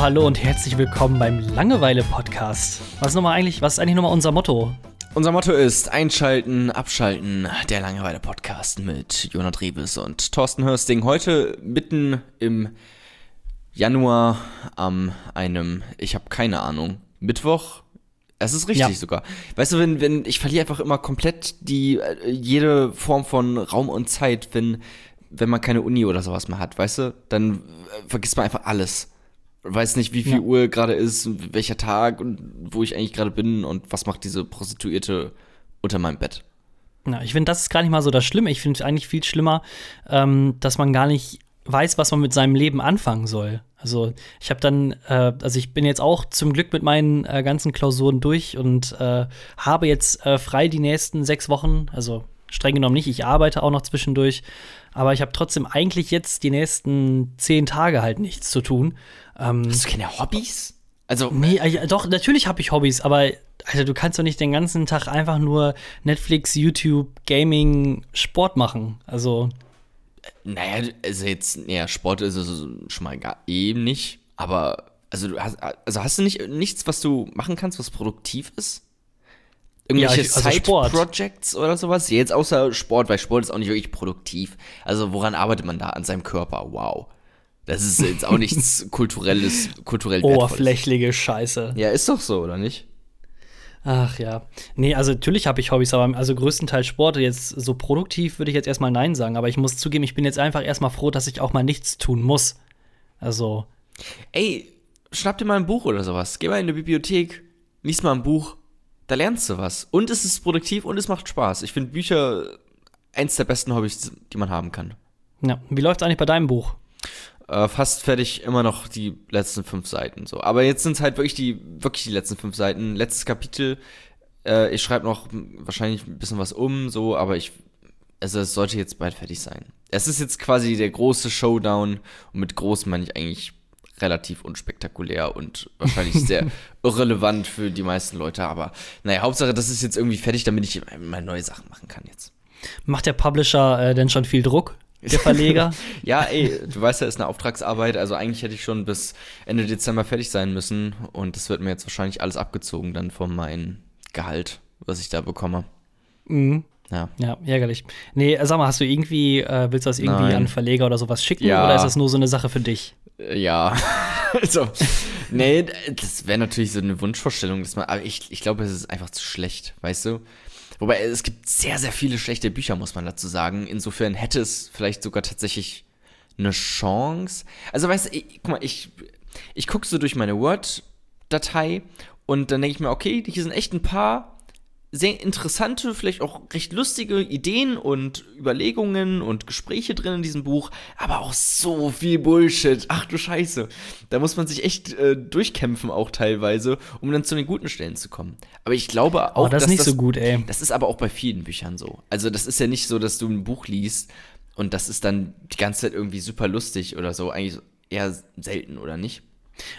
Hallo, hallo und herzlich willkommen beim Langeweile-Podcast. Was ist nochmal eigentlich, was ist eigentlich nochmal unser Motto? Unser Motto ist Einschalten, Abschalten, der Langeweile-Podcast mit Jonah Rebes und Thorsten Hörsting. Heute mitten im Januar am einem, ich habe keine Ahnung, Mittwoch. Es ist richtig ja. sogar. Weißt du, wenn, wenn, ich verliere einfach immer komplett die, äh, jede Form von Raum und Zeit, wenn, wenn man keine Uni oder sowas mehr hat, weißt du? Dann äh, vergisst man einfach alles weiß nicht, wie viel ja. Uhr gerade ist, welcher Tag und wo ich eigentlich gerade bin und was macht diese Prostituierte unter meinem Bett. Ja, ich finde, das ist gar nicht mal so das Schlimme. Ich finde es eigentlich viel schlimmer, ähm, dass man gar nicht weiß, was man mit seinem Leben anfangen soll. Also ich habe dann, äh, also ich bin jetzt auch zum Glück mit meinen äh, ganzen Klausuren durch und äh, habe jetzt äh, frei die nächsten sechs Wochen. Also streng genommen nicht, ich arbeite auch noch zwischendurch, aber ich habe trotzdem eigentlich jetzt die nächsten zehn Tage halt nichts zu tun. Ähm, Hast du keine Hobbys? Also nee, äh, doch natürlich habe ich Hobbys, aber also du kannst doch nicht den ganzen Tag einfach nur Netflix, YouTube, Gaming, Sport machen. Also naja, also jetzt, ja, Sport ist es schon mal gar eben nicht, aber also du hast, also hast du nicht nichts, was du machen kannst, was produktiv ist? Irgendwelche ja, also Side-Projects oder sowas? Jetzt außer Sport, weil Sport ist auch nicht wirklich produktiv. Also woran arbeitet man da? An seinem Körper? Wow. Das ist jetzt auch nichts kulturelles, kulturell Oberflächliche Scheiße. Ja, ist doch so, oder nicht? Ach ja. Nee, also natürlich habe ich Hobbys, aber also größtenteils Sport. Jetzt so produktiv würde ich jetzt erstmal Nein sagen, aber ich muss zugeben, ich bin jetzt einfach erstmal froh, dass ich auch mal nichts tun muss. Also. Ey, schnapp dir mal ein Buch oder sowas. Geh mal in die Bibliothek, lies mal ein Buch. Da lernst du was. Und es ist produktiv und es macht Spaß. Ich finde Bücher eins der besten Hobbys, die man haben kann. Ja. Wie läuft es eigentlich bei deinem Buch? äh, fast fertig, immer noch die letzten fünf Seiten. So. Aber jetzt sind es halt wirklich die, wirklich die letzten fünf Seiten. Letztes Kapitel. Äh, ich schreibe noch wahrscheinlich ein bisschen was um, so, aber ich. Also es sollte jetzt bald fertig sein. Es ist jetzt quasi der große Showdown und mit groß meine ich eigentlich relativ unspektakulär und wahrscheinlich sehr irrelevant für die meisten Leute. Aber naja, Hauptsache, das ist jetzt irgendwie fertig, damit ich mal neue Sachen machen kann jetzt. Macht der Publisher äh, denn schon viel Druck? der Verleger. ja, ey, du weißt ja, ist eine Auftragsarbeit, also eigentlich hätte ich schon bis Ende Dezember fertig sein müssen und das wird mir jetzt wahrscheinlich alles abgezogen dann von meinem Gehalt, was ich da bekomme. Mhm. Ja. ja, ärgerlich. Nee, sag mal, hast du irgendwie, äh, willst du das irgendwie Nein. an Verleger oder sowas schicken ja. oder ist das nur so eine Sache für dich? Äh, ja, also, nee, das wäre natürlich so eine Wunschvorstellung, dass man, aber ich, ich glaube, es ist einfach zu schlecht, weißt du? Wobei es gibt sehr, sehr viele schlechte Bücher, muss man dazu sagen. Insofern hätte es vielleicht sogar tatsächlich eine Chance. Also, weißt du, ich, guck mal, ich, ich gucke so durch meine Word-Datei und dann denke ich mir, okay, hier sind echt ein paar sehr interessante, vielleicht auch recht lustige Ideen und Überlegungen und Gespräche drin in diesem Buch, aber auch so viel Bullshit. Ach du Scheiße. Da muss man sich echt äh, durchkämpfen auch teilweise, um dann zu den guten Stellen zu kommen. Aber ich glaube auch, oh, das ist nicht das, so gut, ey. Das ist aber auch bei vielen Büchern so. Also das ist ja nicht so, dass du ein Buch liest und das ist dann die ganze Zeit irgendwie super lustig oder so. Eigentlich eher selten, oder nicht?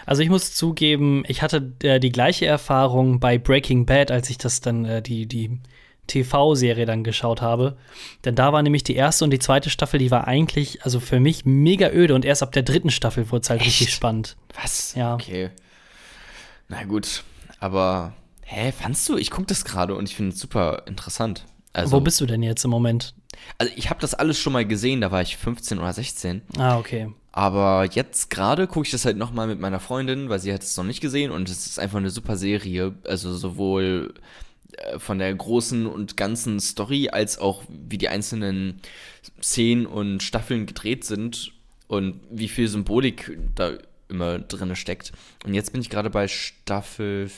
Also ich muss zugeben, ich hatte äh, die gleiche Erfahrung bei Breaking Bad, als ich das dann äh, die die TV-Serie dann geschaut habe. Denn da war nämlich die erste und die zweite Staffel, die war eigentlich, also für mich mega öde und erst ab der dritten Staffel wurde es halt Echt? richtig spannend. Was? Ja. Okay. Na gut, aber hä, fandst du? Ich gucke das gerade und ich finde es super interessant. Also, Wo bist du denn jetzt im Moment? Also ich habe das alles schon mal gesehen, da war ich 15 oder 16. Ah, okay. Aber jetzt gerade gucke ich das halt nochmal mit meiner Freundin, weil sie hat es noch nicht gesehen und es ist einfach eine super Serie. Also sowohl äh, von der großen und ganzen Story als auch wie die einzelnen Szenen und Staffeln gedreht sind und wie viel Symbolik da immer drin steckt. Und jetzt bin ich gerade bei Staffel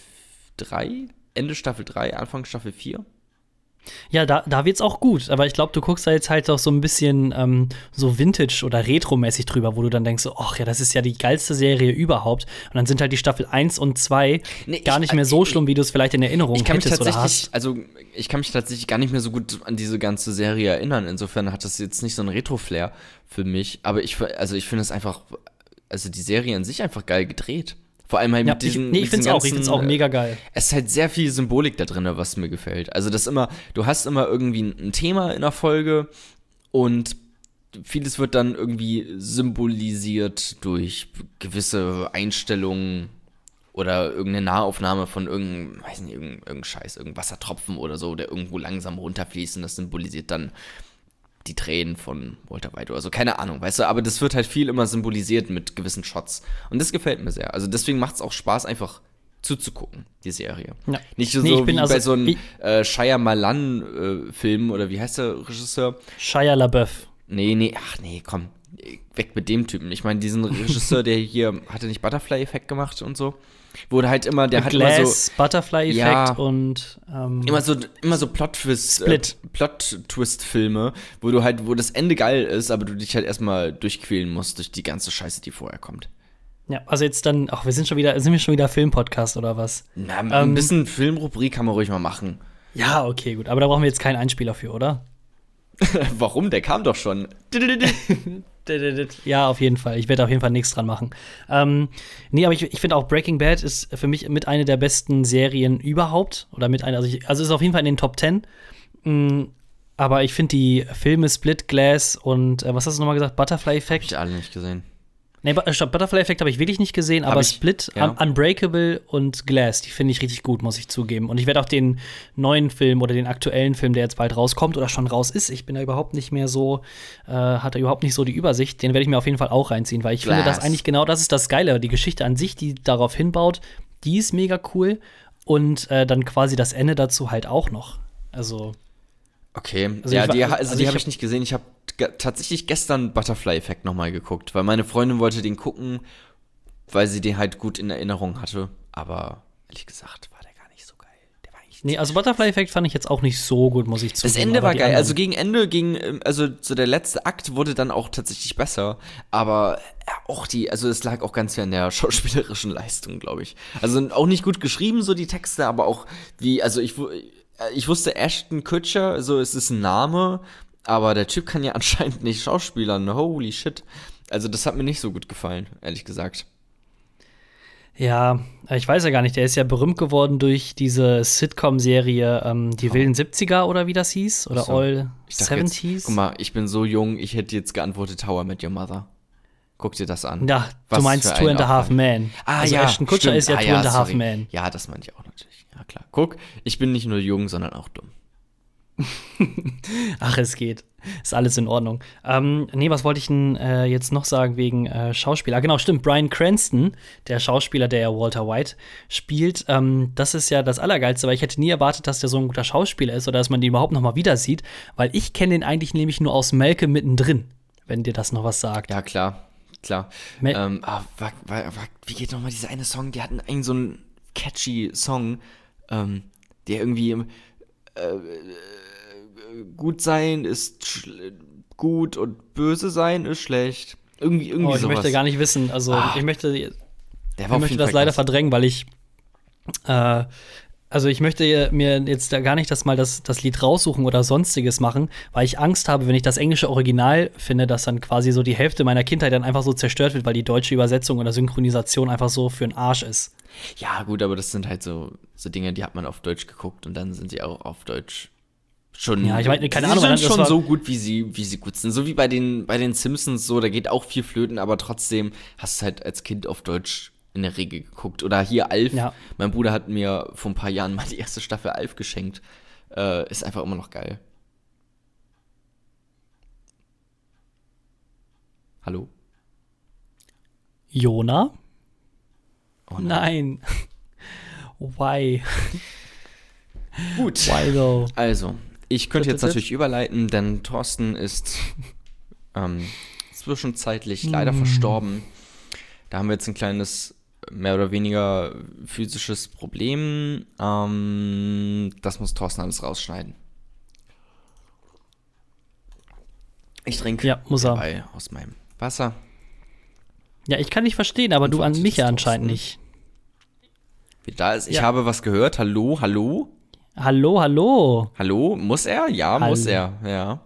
3, Ende Staffel 3, Anfang Staffel 4. Ja, da, da wird's auch gut. Aber ich glaube, du guckst da jetzt halt auch so ein bisschen ähm, so Vintage- oder Retro-mäßig drüber, wo du dann denkst, ach ja, das ist ja die geilste Serie überhaupt. Und dann sind halt die Staffel 1 und 2 nee, gar nicht mehr so schlimm, wie du es vielleicht in Erinnerung ich kann hättest mich tatsächlich, Also, ich kann mich tatsächlich gar nicht mehr so gut an diese ganze Serie erinnern. Insofern hat das jetzt nicht so ein Retro-Flair für mich. Aber ich, also ich finde es einfach, also die Serie an sich einfach geil gedreht. Vor allem halt ja, mit diesen. Ich, nee, ich finde es auch, ich auch mega geil. Es ist halt sehr viel Symbolik da drin, was mir gefällt. Also, das immer, du hast immer irgendwie ein Thema in der Folge und vieles wird dann irgendwie symbolisiert durch gewisse Einstellungen oder irgendeine Nahaufnahme von irgendeinem, weiß nicht, irgendeinem, irgendeinem Scheiß, irgendein Wassertropfen oder so, der irgendwo langsam runterfließt und das symbolisiert dann die Tränen von Walter White oder so, keine Ahnung, weißt du, aber das wird halt viel immer symbolisiert mit gewissen Shots und das gefällt mir sehr. Also deswegen macht es auch Spaß, einfach zuzugucken, die Serie. Ja. Nicht so, Nee, ich bin wie also- bei so einem äh, Shyamalan-Film oder wie heißt der Regisseur? Shia LaBeouf. Nee, nee, ach nee, komm, weg mit dem Typen. Ich meine, diesen Regisseur, der hier, hatte nicht Butterfly-Effekt gemacht und so? Wurde halt immer, der hat immer so, Glass, Butterfly-Effekt Ja. und ähm, immer so, immer so Plot-Twist, Split. Äh, Plot-Twist-Filme, wo du halt, wo das Ende geil ist, aber du dich halt erstmal durchquälen musst durch die ganze Scheiße, die vorher kommt. ja, also jetzt dann, ach, wir sind schon wieder, sind wir schon wieder Filmpodcast oder was? Na, ein Ähm, bisschen Filmrubrik kann man ruhig mal machen. Ja, okay, gut. Aber da brauchen wir jetzt keinen Einspieler für, oder? Warum? Der kam doch schon. Ja, auf jeden Fall. Ich werde auf jeden Fall nichts dran machen. Ähm, nee, aber ich, ich finde auch Breaking Bad ist für mich mit einer der besten Serien überhaupt. Oder mit einer, also, ich, also ist auf jeden Fall in den Top 10. Mm, aber ich finde die Filme Split Glass und äh, was hast du nochmal gesagt? Butterfly Hab Effect? ich alle nicht gesehen. Nee, stopp, Butterfly Effect habe ich wirklich nicht gesehen, aber ich, Split, ja. Un Unbreakable und Glass, die finde ich richtig gut, muss ich zugeben. Und ich werde auch den neuen Film oder den aktuellen Film, der jetzt bald rauskommt oder schon raus ist, ich bin da überhaupt nicht mehr so, äh, hat da überhaupt nicht so die Übersicht, den werde ich mir auf jeden Fall auch reinziehen, weil ich finde, Glass. dass eigentlich genau das ist das Geile. Die Geschichte an sich, die darauf hinbaut, die ist mega cool. Und äh, dann quasi das Ende dazu halt auch noch. Also, Okay, Also ja, ich die, also also die ich habe ich hab- nicht gesehen. Ich habe tatsächlich gestern Butterfly-Effekt nochmal geguckt, weil meine Freundin wollte den gucken, weil sie den halt gut in Erinnerung hatte. Aber ehrlich gesagt war der gar nicht so geil. Der war eigentlich nee, also Butterfly Effect fand ich jetzt auch nicht so gut, muss ich zugeben. das Ende war geil. anderen- Also gegen Ende ging, ähm, also so der letzte Akt wurde dann auch tatsächlich besser. Aber ja, auch die, also es lag auch ganz viel an der schauspielerischen Leistung, glaube ich. Also auch nicht gut geschrieben, so die Texte, aber auch wie, also ich, ich wusste Ashton Kutcher, so es ist ein Name, aber der Typ kann ja anscheinend nicht schauspielern. Holy shit. Also das hat mir nicht so gut gefallen, ehrlich gesagt. Ja, ich weiß ja gar nicht, der ist ja berühmt geworden durch diese Sitcom-Serie ähm, Die wilden 70er oder wie das hieß? Oder so. All Ich dachte jetzt, 70s? guck mal, ich bin so jung, ich hätte jetzt geantwortet How I Met Your Mother. Guck dir das an. ja, Was du meinst Two and a Half. Men. Ah also ja, Ashton Kutcher stimmt. ist ja ah, Two and a Half. Men. Ja, das meinte ich auch natürlich. Ja, klar. Guck, ich bin nicht nur jung, sondern auch dumm. Ach, es geht. Ist alles in Ordnung. Ähm, nee, was wollte ich denn äh, jetzt noch sagen wegen äh, Schauspieler? Ah, Genau, stimmt. Brian Cranston, der Schauspieler, der ja Walter White spielt, ähm, das ist ja das Allergeilste, weil ich hätte nie erwartet, dass der so ein guter Schauspieler ist oder dass man den überhaupt noch mal wieder sieht, weil ich kenne den eigentlich nämlich nur aus Malcolm mittendrin, wenn dir das noch was sagt. Ja, klar. Klar. Me- ähm, ah, wie geht nochmal dieser eine Song? Die hatten einen so einen catchy Song, ähm, der irgendwie äh, gut sein ist gut und böse sein ist schlecht. Irgendwie, irgendwie Oh, ich sowas. möchte gar nicht wissen. Also, Ah, ich möchte, ich möchte das leider verdrängen, weil ich äh, also ich möchte mir jetzt da gar nicht das mal das, das Lied raussuchen oder sonstiges machen, weil ich Angst habe, wenn ich das englische Original finde, dass dann quasi so die Hälfte meiner Kindheit dann einfach so zerstört wird, weil die deutsche Übersetzung oder Synchronisation einfach so für den Arsch ist. Ja, gut, aber das sind halt so, so Dinge, die hat man auf Deutsch geguckt und dann sind sie auch auf Deutsch schon. Ja, ich meine, keine sie Ahnung, sind schon so gut, wie sie, wie sie gut sind. So wie bei den, bei den Simpsons, so, da geht auch viel flöten, aber trotzdem hast du halt als Kind auf Deutsch in der Regel geguckt. Oder hier Alf. Ja. Mein Bruder hat mir vor ein paar Jahren mal die erste Staffel Alf geschenkt. Äh, ist einfach immer noch geil. Hallo? Jona? Oh Nein. Why? Gut. Why though? Also, ich könnte jetzt natürlich überleiten, denn Thorsten ist ähm, zwischenzeitlich Mm. leider verstorben. Da haben wir jetzt ein kleines, mehr oder weniger physisches Problem. Ähm, das muss Thorsten alles rausschneiden. Ich trinke Ja, muss er. aus meinem Wasser. Ja, ich kann nicht verstehen, aber du an mich ja anscheinend nicht. Wie da ist, ich Ja. habe was gehört. Hallo, hallo? Hallo, hallo. Hallo? Muss er? Ja, muss er. Ja.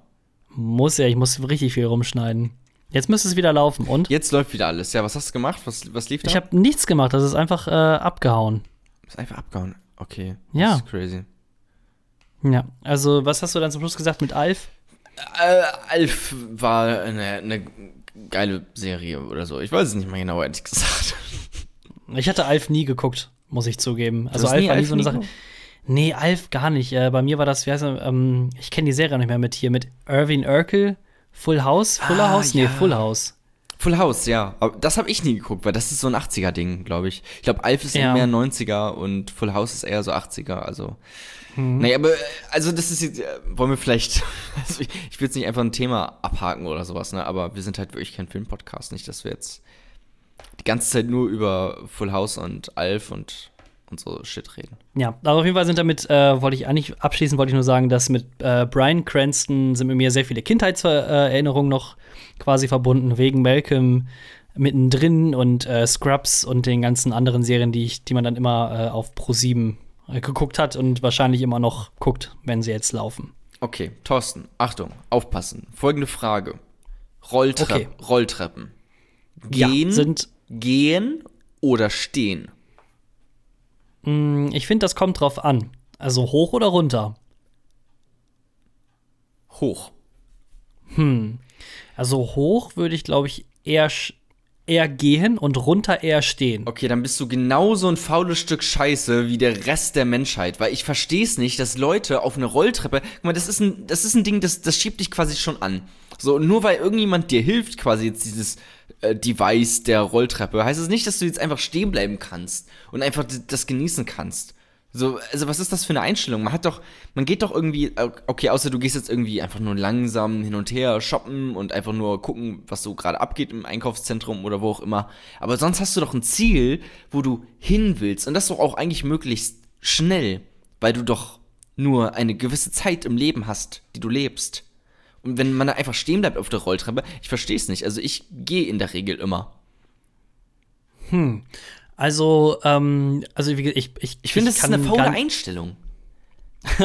Muss ja, ich muss richtig viel rumschneiden. Jetzt müsste es wieder laufen. Und? Jetzt läuft wieder alles. Ja, was hast du gemacht? Was, was lief da? Ich habe nichts gemacht, das ist einfach äh, abgehauen. Ist einfach abgehauen. Okay. Ja. Das ist crazy. Ja, also was hast du dann zum Schluss gesagt mit Alf? Äh, Alf war eine, eine geile Serie oder so. Ich weiß es nicht mehr genau, ehrlich gesagt. Ich hatte Alf nie geguckt, muss ich zugeben. Also Alf nie war nie Alf so eine nie Sache. geguckt? Nee, Alf gar nicht. Äh, bei mir war das, wie heißt er, ähm, ich kenne die Serie nicht mehr mit hier, mit Irving Urkel, Full House, Fuller Ah, House? Nee, ja. Full House. Full House, ja. Aber das habe ich nie geguckt, weil das ist so ein 80er-Ding, glaube ich. Ich glaube, Alf ist Ja. mehr 90er und Full House ist eher so 80er. Also. Mhm. Naja, aber, also das ist jetzt, äh, wollen wir vielleicht, also ich, ich will jetzt nicht einfach ein Thema abhaken oder sowas, ne, aber wir sind halt wirklich kein Filmpodcast, nicht, dass wir jetzt die ganze Zeit nur über Full House und Alf und, und so Shit reden. Ja, aber auf jeden Fall sind damit, äh, wollte ich eigentlich abschließend, wollte ich nur sagen, dass mit äh, Brian Cranston sind mit mir sehr viele Kindheitserinnerungen noch quasi verbunden, wegen Malcolm mittendrin und äh, Scrubs und den ganzen anderen Serien, die, ich, die man dann immer äh, auf Pro7 äh, geguckt hat und wahrscheinlich immer noch guckt, wenn sie jetzt laufen. Okay, Thorsten, Achtung, aufpassen. Folgende Frage. Rolltre Okay. Rolltreppen. Ja, Gehen, sind- gehen oder stehen? Mm, Ich finde, das kommt drauf an. Also hoch oder runter? Hoch. Also hoch würde ich, glaube ich, eher, eher gehen und runter eher stehen. Okay, dann bist du genauso ein faules Stück Scheiße wie der Rest der Menschheit, weil ich verstehe es nicht, dass Leute auf eine Rolltreppe, guck mal, das ist ein, das ist ein Ding, das, das schiebt dich quasi schon an. So, und nur weil irgendjemand dir hilft, quasi jetzt dieses Device der Rolltreppe, heißt es nicht, dass du jetzt einfach stehen bleiben kannst und einfach das genießen kannst. So, also was ist das für eine Einstellung? Man hat doch, man geht doch irgendwie, äh, okay, außer du gehst jetzt irgendwie einfach nur langsam hin und her shoppen und einfach nur gucken, was so gerade abgeht im Einkaufszentrum oder wo auch immer. Aber sonst hast du doch ein Ziel, wo du hin willst und das doch auch eigentlich möglichst schnell, weil du doch nur eine gewisse Zeit im Leben hast, die du lebst. Und wenn man da einfach stehen bleibt auf der Rolltreppe, ich verstehe es nicht. Also ich gehe in der Regel immer. Also, ähm, also gesagt, ich, ich, Ich finde, das ist eine faule Einstellung.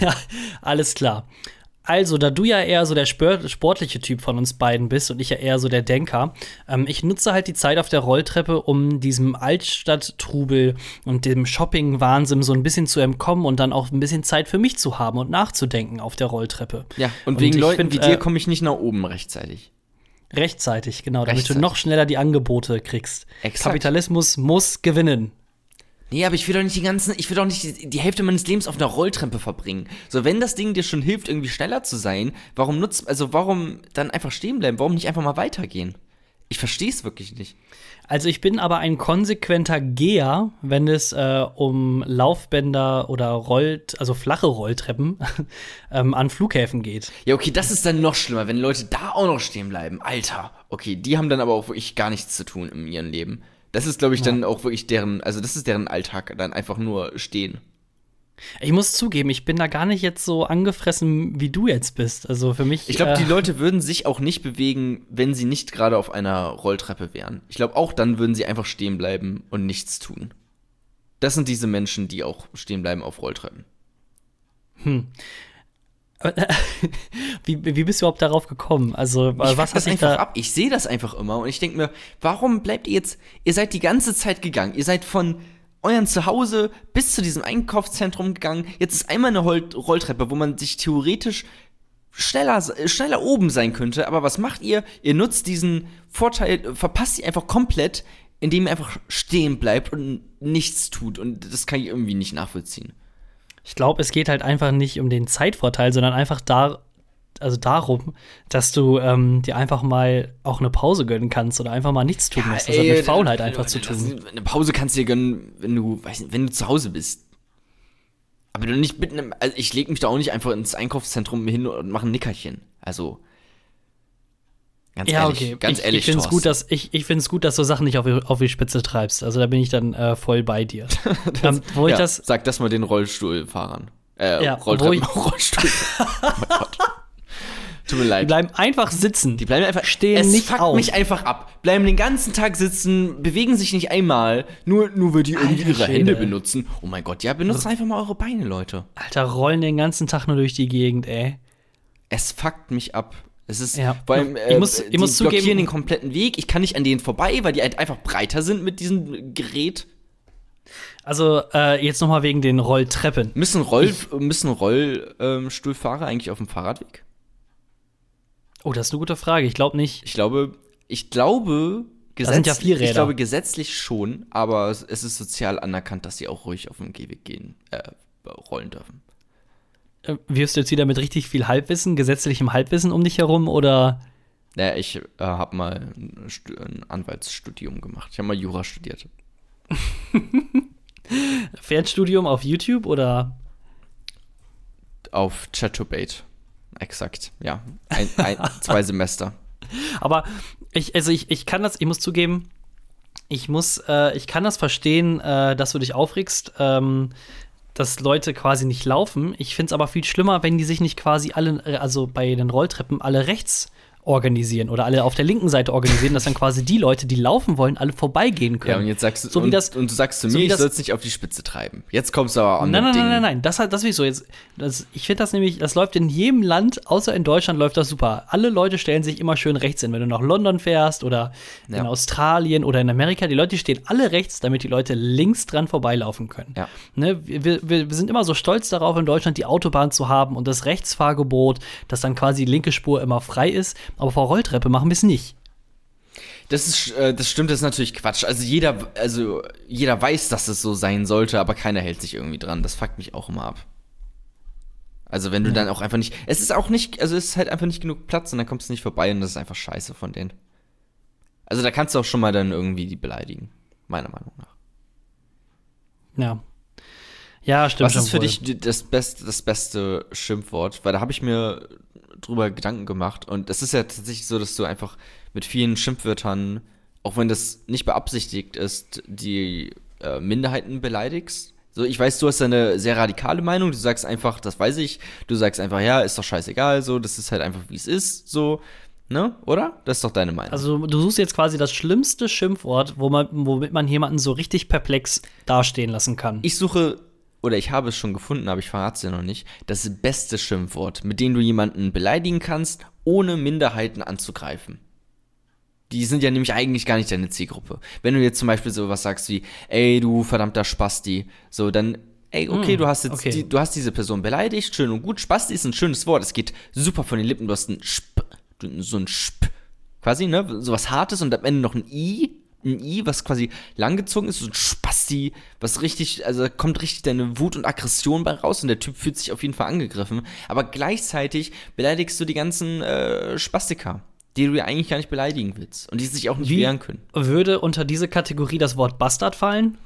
ja, alles klar. Also, da du ja eher so der sportliche Typ von uns beiden bist und ich ja eher so der Denker, ähm, ich nutze halt die Zeit auf der Rolltreppe, um diesem Altstadttrubel und dem Shopping-Wahnsinn so ein bisschen zu entkommen und dann auch ein bisschen Zeit für mich zu haben und nachzudenken auf der Rolltreppe. Ja, und, wegen ich Leuten find, wie dir äh, komme ich nicht nach oben rechtzeitig. Rechtzeitig, genau, damit Rechtzeitig. du noch schneller die Angebote kriegst. Exakt. Kapitalismus muss gewinnen. Nee, aber ich will doch nicht die ganzen, ich will doch nicht die, die Hälfte meines Lebens auf einer Rolltreppe verbringen. So, wenn das Ding dir schon hilft, irgendwie schneller zu sein, warum nutzt, also warum dann einfach stehen bleiben? Warum nicht einfach mal weitergehen? Ich verstehe es wirklich nicht. Also ich bin aber ein konsequenter Geher, wenn es äh, um Laufbänder oder Rollt, also flache Rolltreppen ähm, an Flughäfen geht. Ja, okay, das ist dann noch schlimmer, wenn Leute da auch noch stehen bleiben. Alter. Okay, die haben dann aber auch wirklich gar nichts zu tun in ihrem Leben. Das ist, glaube ich, dann auch wirklich deren, also das ist deren Alltag, dann einfach nur stehen. Ich muss zugeben, ich bin da gar nicht jetzt so angefressen, wie du jetzt bist. Also für mich. Ich glaube, äh, die Leute würden sich auch nicht bewegen, wenn sie nicht gerade auf einer Rolltreppe wären. Ich glaube, auch dann würden sie einfach stehen bleiben und nichts tun. Das sind diese Menschen, die auch stehen bleiben auf Rolltreppen. wie, wie bist du überhaupt darauf gekommen? Also, Ich was dich einfach da. ab. Ich sehe das einfach immer und ich denke mir, warum bleibt ihr jetzt? Ihr seid die ganze Zeit gegangen. Ihr seid von euren Zuhause bis zu diesem Einkaufszentrum gegangen. Jetzt ist einmal eine Roll Rolltreppe, wo man sich theoretisch schneller, schneller oben sein könnte. Aber was macht ihr? Ihr nutzt diesen Vorteil, verpasst ihr einfach komplett, indem ihr einfach stehen bleibt und nichts tut. Und das kann ich irgendwie nicht nachvollziehen. Ich glaube, es geht halt einfach nicht um den Zeitvorteil, sondern einfach da, also darum, dass du ähm, dir einfach mal auch eine Pause gönnen kannst oder einfach mal nichts tun musst. Das hat ey, mit Faulheit einfach zu tun. Eine Pause kannst du dir gönnen, wenn du, nicht, wenn du zu Hause bist. Aber du nicht mit einem, also ich lege mich da auch nicht einfach ins Einkaufszentrum hin und mache ein Nickerchen. Also ganz Ja, ehrlich, okay. ganz ich, ehrlich, ich finde es gut, dass ich, ich find's gut, dass du Sachen nicht auf, die- auf die Spitze treibst. Also da bin ich dann äh, voll bei dir. ähm, wo ich ja, das, sag das mal den Rollstuhlfahrern. Äh, Ja, wo ich- Rollstuhl. oh mein Gott. Tut mir die leid. bleiben einfach sitzen. Die bleiben einfach stehen es nicht fuckt auf. mich einfach ab. Bleiben den ganzen Tag sitzen, bewegen sich nicht einmal, nur nur weil die irgendwie Alter ihre Schwede. Hände benutzen. Oh mein Gott, ja, benutzt einfach mal eure Beine, Leute. Alter, rollen den ganzen Tag nur durch die Gegend, ey. Es fuckt mich ab. Es ist Ja. vor allem, Ich äh, muss- ich die muss blockieren zugeben- den kompletten Weg. Ich kann nicht an denen vorbei, weil die halt einfach breiter sind mit diesem Gerät. Also äh, jetzt noch mal wegen den Rolltreppen. Müssen Roll müssen Rollstuhlfahrer eigentlich auf dem Fahrradweg? Oh, das ist eine gute Frage. Ich glaube nicht. Ich glaube, ich glaube, Das sind ja Vierräder. ich glaube gesetzlich schon, aber es es ist sozial anerkannt, dass sie auch ruhig auf dem Gehweg gehen, äh, rollen dürfen. Wirfst du jetzt wieder mit richtig viel Halbwissen, gesetzlichem Halbwissen um dich herum oder? Naja, ich äh, habe mal ein Anwaltsstudium gemacht. Ich habe mal Jura studiert. Fernstudium auf YouTube oder? Auf Chatubate. Exakt, ja. Ein, ein, zwei Semester. Aber ich, also ich, ich kann das, ich muss zugeben, ich muss, äh, ich kann das verstehen, äh, dass du dich aufregst, ähm, dass Leute quasi nicht laufen. Ich finde es aber viel schlimmer, wenn die sich nicht quasi alle, äh, also bei den Rolltreppen alle rechts organisieren oder alle auf der linken Seite organisieren, dass dann quasi die Leute, die laufen wollen, alle vorbeigehen können. Ja, und jetzt sagst du, So wie und, das- und du sagst zu so mir, wie ich soll es nicht auf die Spitze treiben. Jetzt kommst du aber an Nein, nein, nein, nein, nein, das das will ich so jetzt. Das, ich finde das nämlich, das läuft in jedem Land, außer in Deutschland läuft das super. Alle Leute stellen sich immer schön rechts hin. Wenn du nach London fährst oder Ja. in Australien oder in Amerika, die Leute stehen alle rechts, damit die Leute links dran vorbeilaufen können. Ja. Ne, wir, wir, wir sind immer so stolz darauf, in Deutschland die Autobahn zu haben und das Rechtsfahrgebot, dass dann quasi die linke Spur immer frei ist. Aber vor Rolltreppe machen wir es nicht. Das ist, äh, das stimmt, das ist natürlich Quatsch. Also jeder, also jeder weiß, dass es so sein sollte, aber keiner hält sich irgendwie dran. Das fuckt mich auch immer ab. Also wenn du dann auch einfach nicht, es ist auch nicht, also es ist halt einfach nicht genug Platz und dann kommst du nicht vorbei und das ist einfach scheiße von denen. Also da kannst du auch schon mal dann irgendwie die beleidigen, meiner Meinung nach. Ja. Ja, stimmt. Was ist für wohl. dich das beste, das beste Schimpfwort? Weil da habe ich mir drüber Gedanken gemacht und es ist ja tatsächlich so, dass du einfach mit vielen Schimpfwörtern, auch wenn das nicht beabsichtigt ist, die äh, Minderheiten beleidigst. So, ich weiß, du hast da eine sehr radikale Meinung. Du sagst einfach, das weiß ich. Du sagst einfach, ja, ist doch scheißegal. So, das ist halt einfach, wie es ist. So, ne? Oder? Das ist doch deine Meinung. Also du suchst jetzt quasi das schlimmste Schimpfwort, wo man, womit man jemanden so richtig perplex dastehen lassen kann. Ich suche, oder ich habe es schon gefunden, aber ich verrate es dir noch nicht, das beste Schimpfwort, mit dem du jemanden beleidigen kannst, ohne Minderheiten anzugreifen. Die sind ja nämlich eigentlich gar nicht deine Zielgruppe. Wenn du jetzt zum Beispiel sowas sagst wie, ey, du verdammter Spasti, so, dann, ey, okay, Hm, du hast jetzt, okay. die, du hast diese Person beleidigt, schön und gut. Spasti ist ein schönes Wort, es geht super von den Lippen, du hast ein Sp, so ein Sp, quasi, ne, sowas Hartes und am Ende noch ein I, ein I, was quasi langgezogen ist, so ein Spasti, was richtig, also da kommt richtig deine Wut und Aggression bei raus und der Typ fühlt sich auf jeden Fall angegriffen, aber gleichzeitig beleidigst du die ganzen äh, Spastiker, die du ja eigentlich gar nicht beleidigen willst und die sich auch nicht Wie wehren können. würde unter diese Kategorie das Wort Bastard fallen?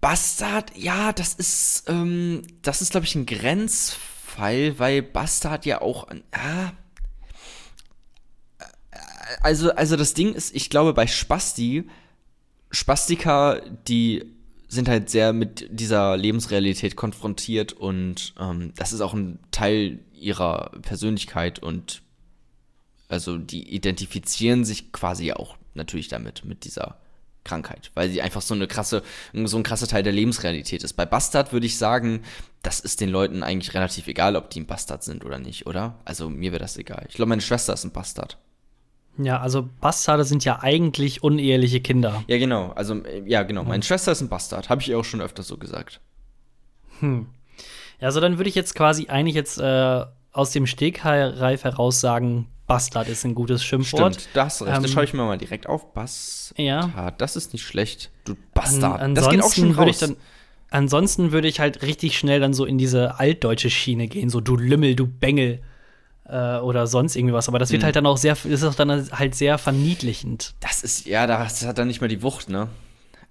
Bastard, ja, das ist, ähm, das ist, glaube ich, ein Grenzfall, weil Bastard ja auch, ah, also, also das Ding ist, ich glaube, bei Spasti, Spastiker, die sind halt sehr mit dieser Lebensrealität konfrontiert und ähm, das ist auch ein Teil ihrer Persönlichkeit und also die identifizieren sich quasi auch natürlich damit, mit dieser Krankheit, weil sie einfach so eine krasse, so ein krasser Teil der Lebensrealität ist. Bei Bastard würde ich sagen, das ist den Leuten eigentlich relativ egal, ob die ein Bastard sind oder nicht, oder? Also mir wäre das egal. Ich glaube, meine Schwester ist ein Bastard. Ja, also Bastarde sind ja eigentlich uneheliche Kinder. Ja, genau. Also, äh, ja, genau. Meine Schwester ist ein Bastard. Habe ich ihr auch schon öfter so gesagt. Ja, also dann würde ich jetzt quasi eigentlich jetzt äh, aus dem Stegreif heraus sagen, Bastard ist ein gutes Schimpfwort. Stimmt, das Ähm, schaue ich mir mal direkt auf. Bastard. Ja. Das ist nicht schlecht. Du An, Bastard. das geht auch schon raus. ich dann ansonsten würde ich halt richtig schnell dann so in diese altdeutsche Schiene gehen, so du Lümmel, du Bengel äh, oder sonst irgendwie was. Aber das wird Mhm. halt dann auch sehr, ist auch dann halt sehr verniedlichend. Das ist, ja, das hat dann nicht mehr die Wucht, ne?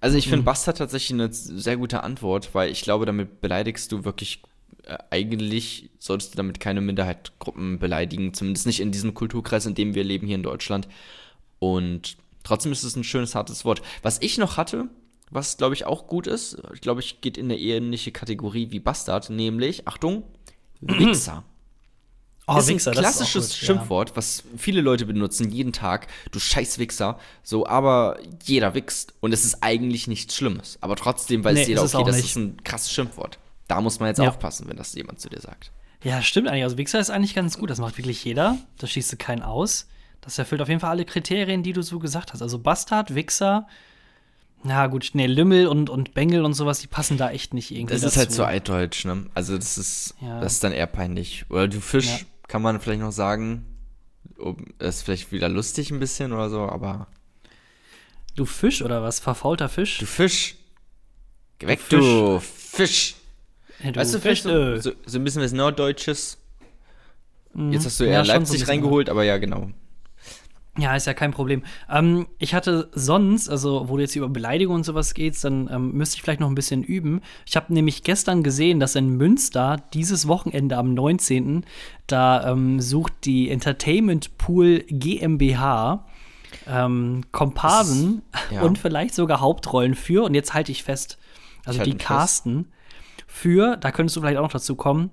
Also ich finde Bastard tatsächlich eine sehr gute Antwort, weil ich glaube, damit beleidigst du wirklich, äh, eigentlich solltest du damit keine Minderheitengruppen beleidigen, zumindest nicht in diesem Kulturkreis, in dem wir leben hier in Deutschland. Und trotzdem ist es ein schönes, hartes Wort. Was ich noch hatte, was glaube ich auch gut ist, ich glaube, ich geht in eine ähnliche Kategorie wie Bastard, nämlich, Achtung, Wichser. Oh, ist Wichser, ein das ist klassisches gut, ja. Schimpfwort, was viele Leute benutzen, jeden Tag. Du scheiß Wichser. So, aber jeder wichst. Und es ist eigentlich nichts Schlimmes. Aber trotzdem weiß Nee, jeder, okay, das nicht. ist ein krasses Schimpfwort. Da muss man jetzt Ja. aufpassen, wenn das jemand zu dir sagt. Ja, stimmt eigentlich. Also Wichser ist eigentlich ganz gut. Das macht wirklich jeder. Da schießt du keinen aus. Das erfüllt auf jeden Fall alle Kriterien, die du so gesagt hast. Also Bastard, Wichser, na gut, nee, Lümmel und, und Bengel und sowas, die passen da echt nicht irgendwie Das dazu. ist halt so altdeutsch, ne? Also, das ist, Ja. das ist dann eher peinlich. Oder du Fisch, Ja. Kann man vielleicht noch sagen. Ist vielleicht wieder lustig ein bisschen oder so, aber. Du Fisch oder was? Verfaulter Fisch? Du Fisch. Geh weg, Fisch. du Fisch. Ja, du weißt du, vielleicht so, äh. so, so ein bisschen was Norddeutsches. Jetzt hast du Ja, eher ein Leipzig reingeholt, aber ja, genau. Ja, ist ja kein Problem. Ähm, ich hatte sonst, also wo du jetzt über Beleidigung und sowas geht, dann ähm, müsste ich vielleicht noch ein bisschen üben. Ich habe nämlich gestern gesehen, dass in Münster dieses Wochenende am 19. da ähm, sucht die Entertainment Pool GmbH ähm, Komparsen ja. und vielleicht sogar Hauptrollen für, und jetzt halte ich fest, also Ich die mich fest. casten für, da könntest du vielleicht auch noch dazu kommen,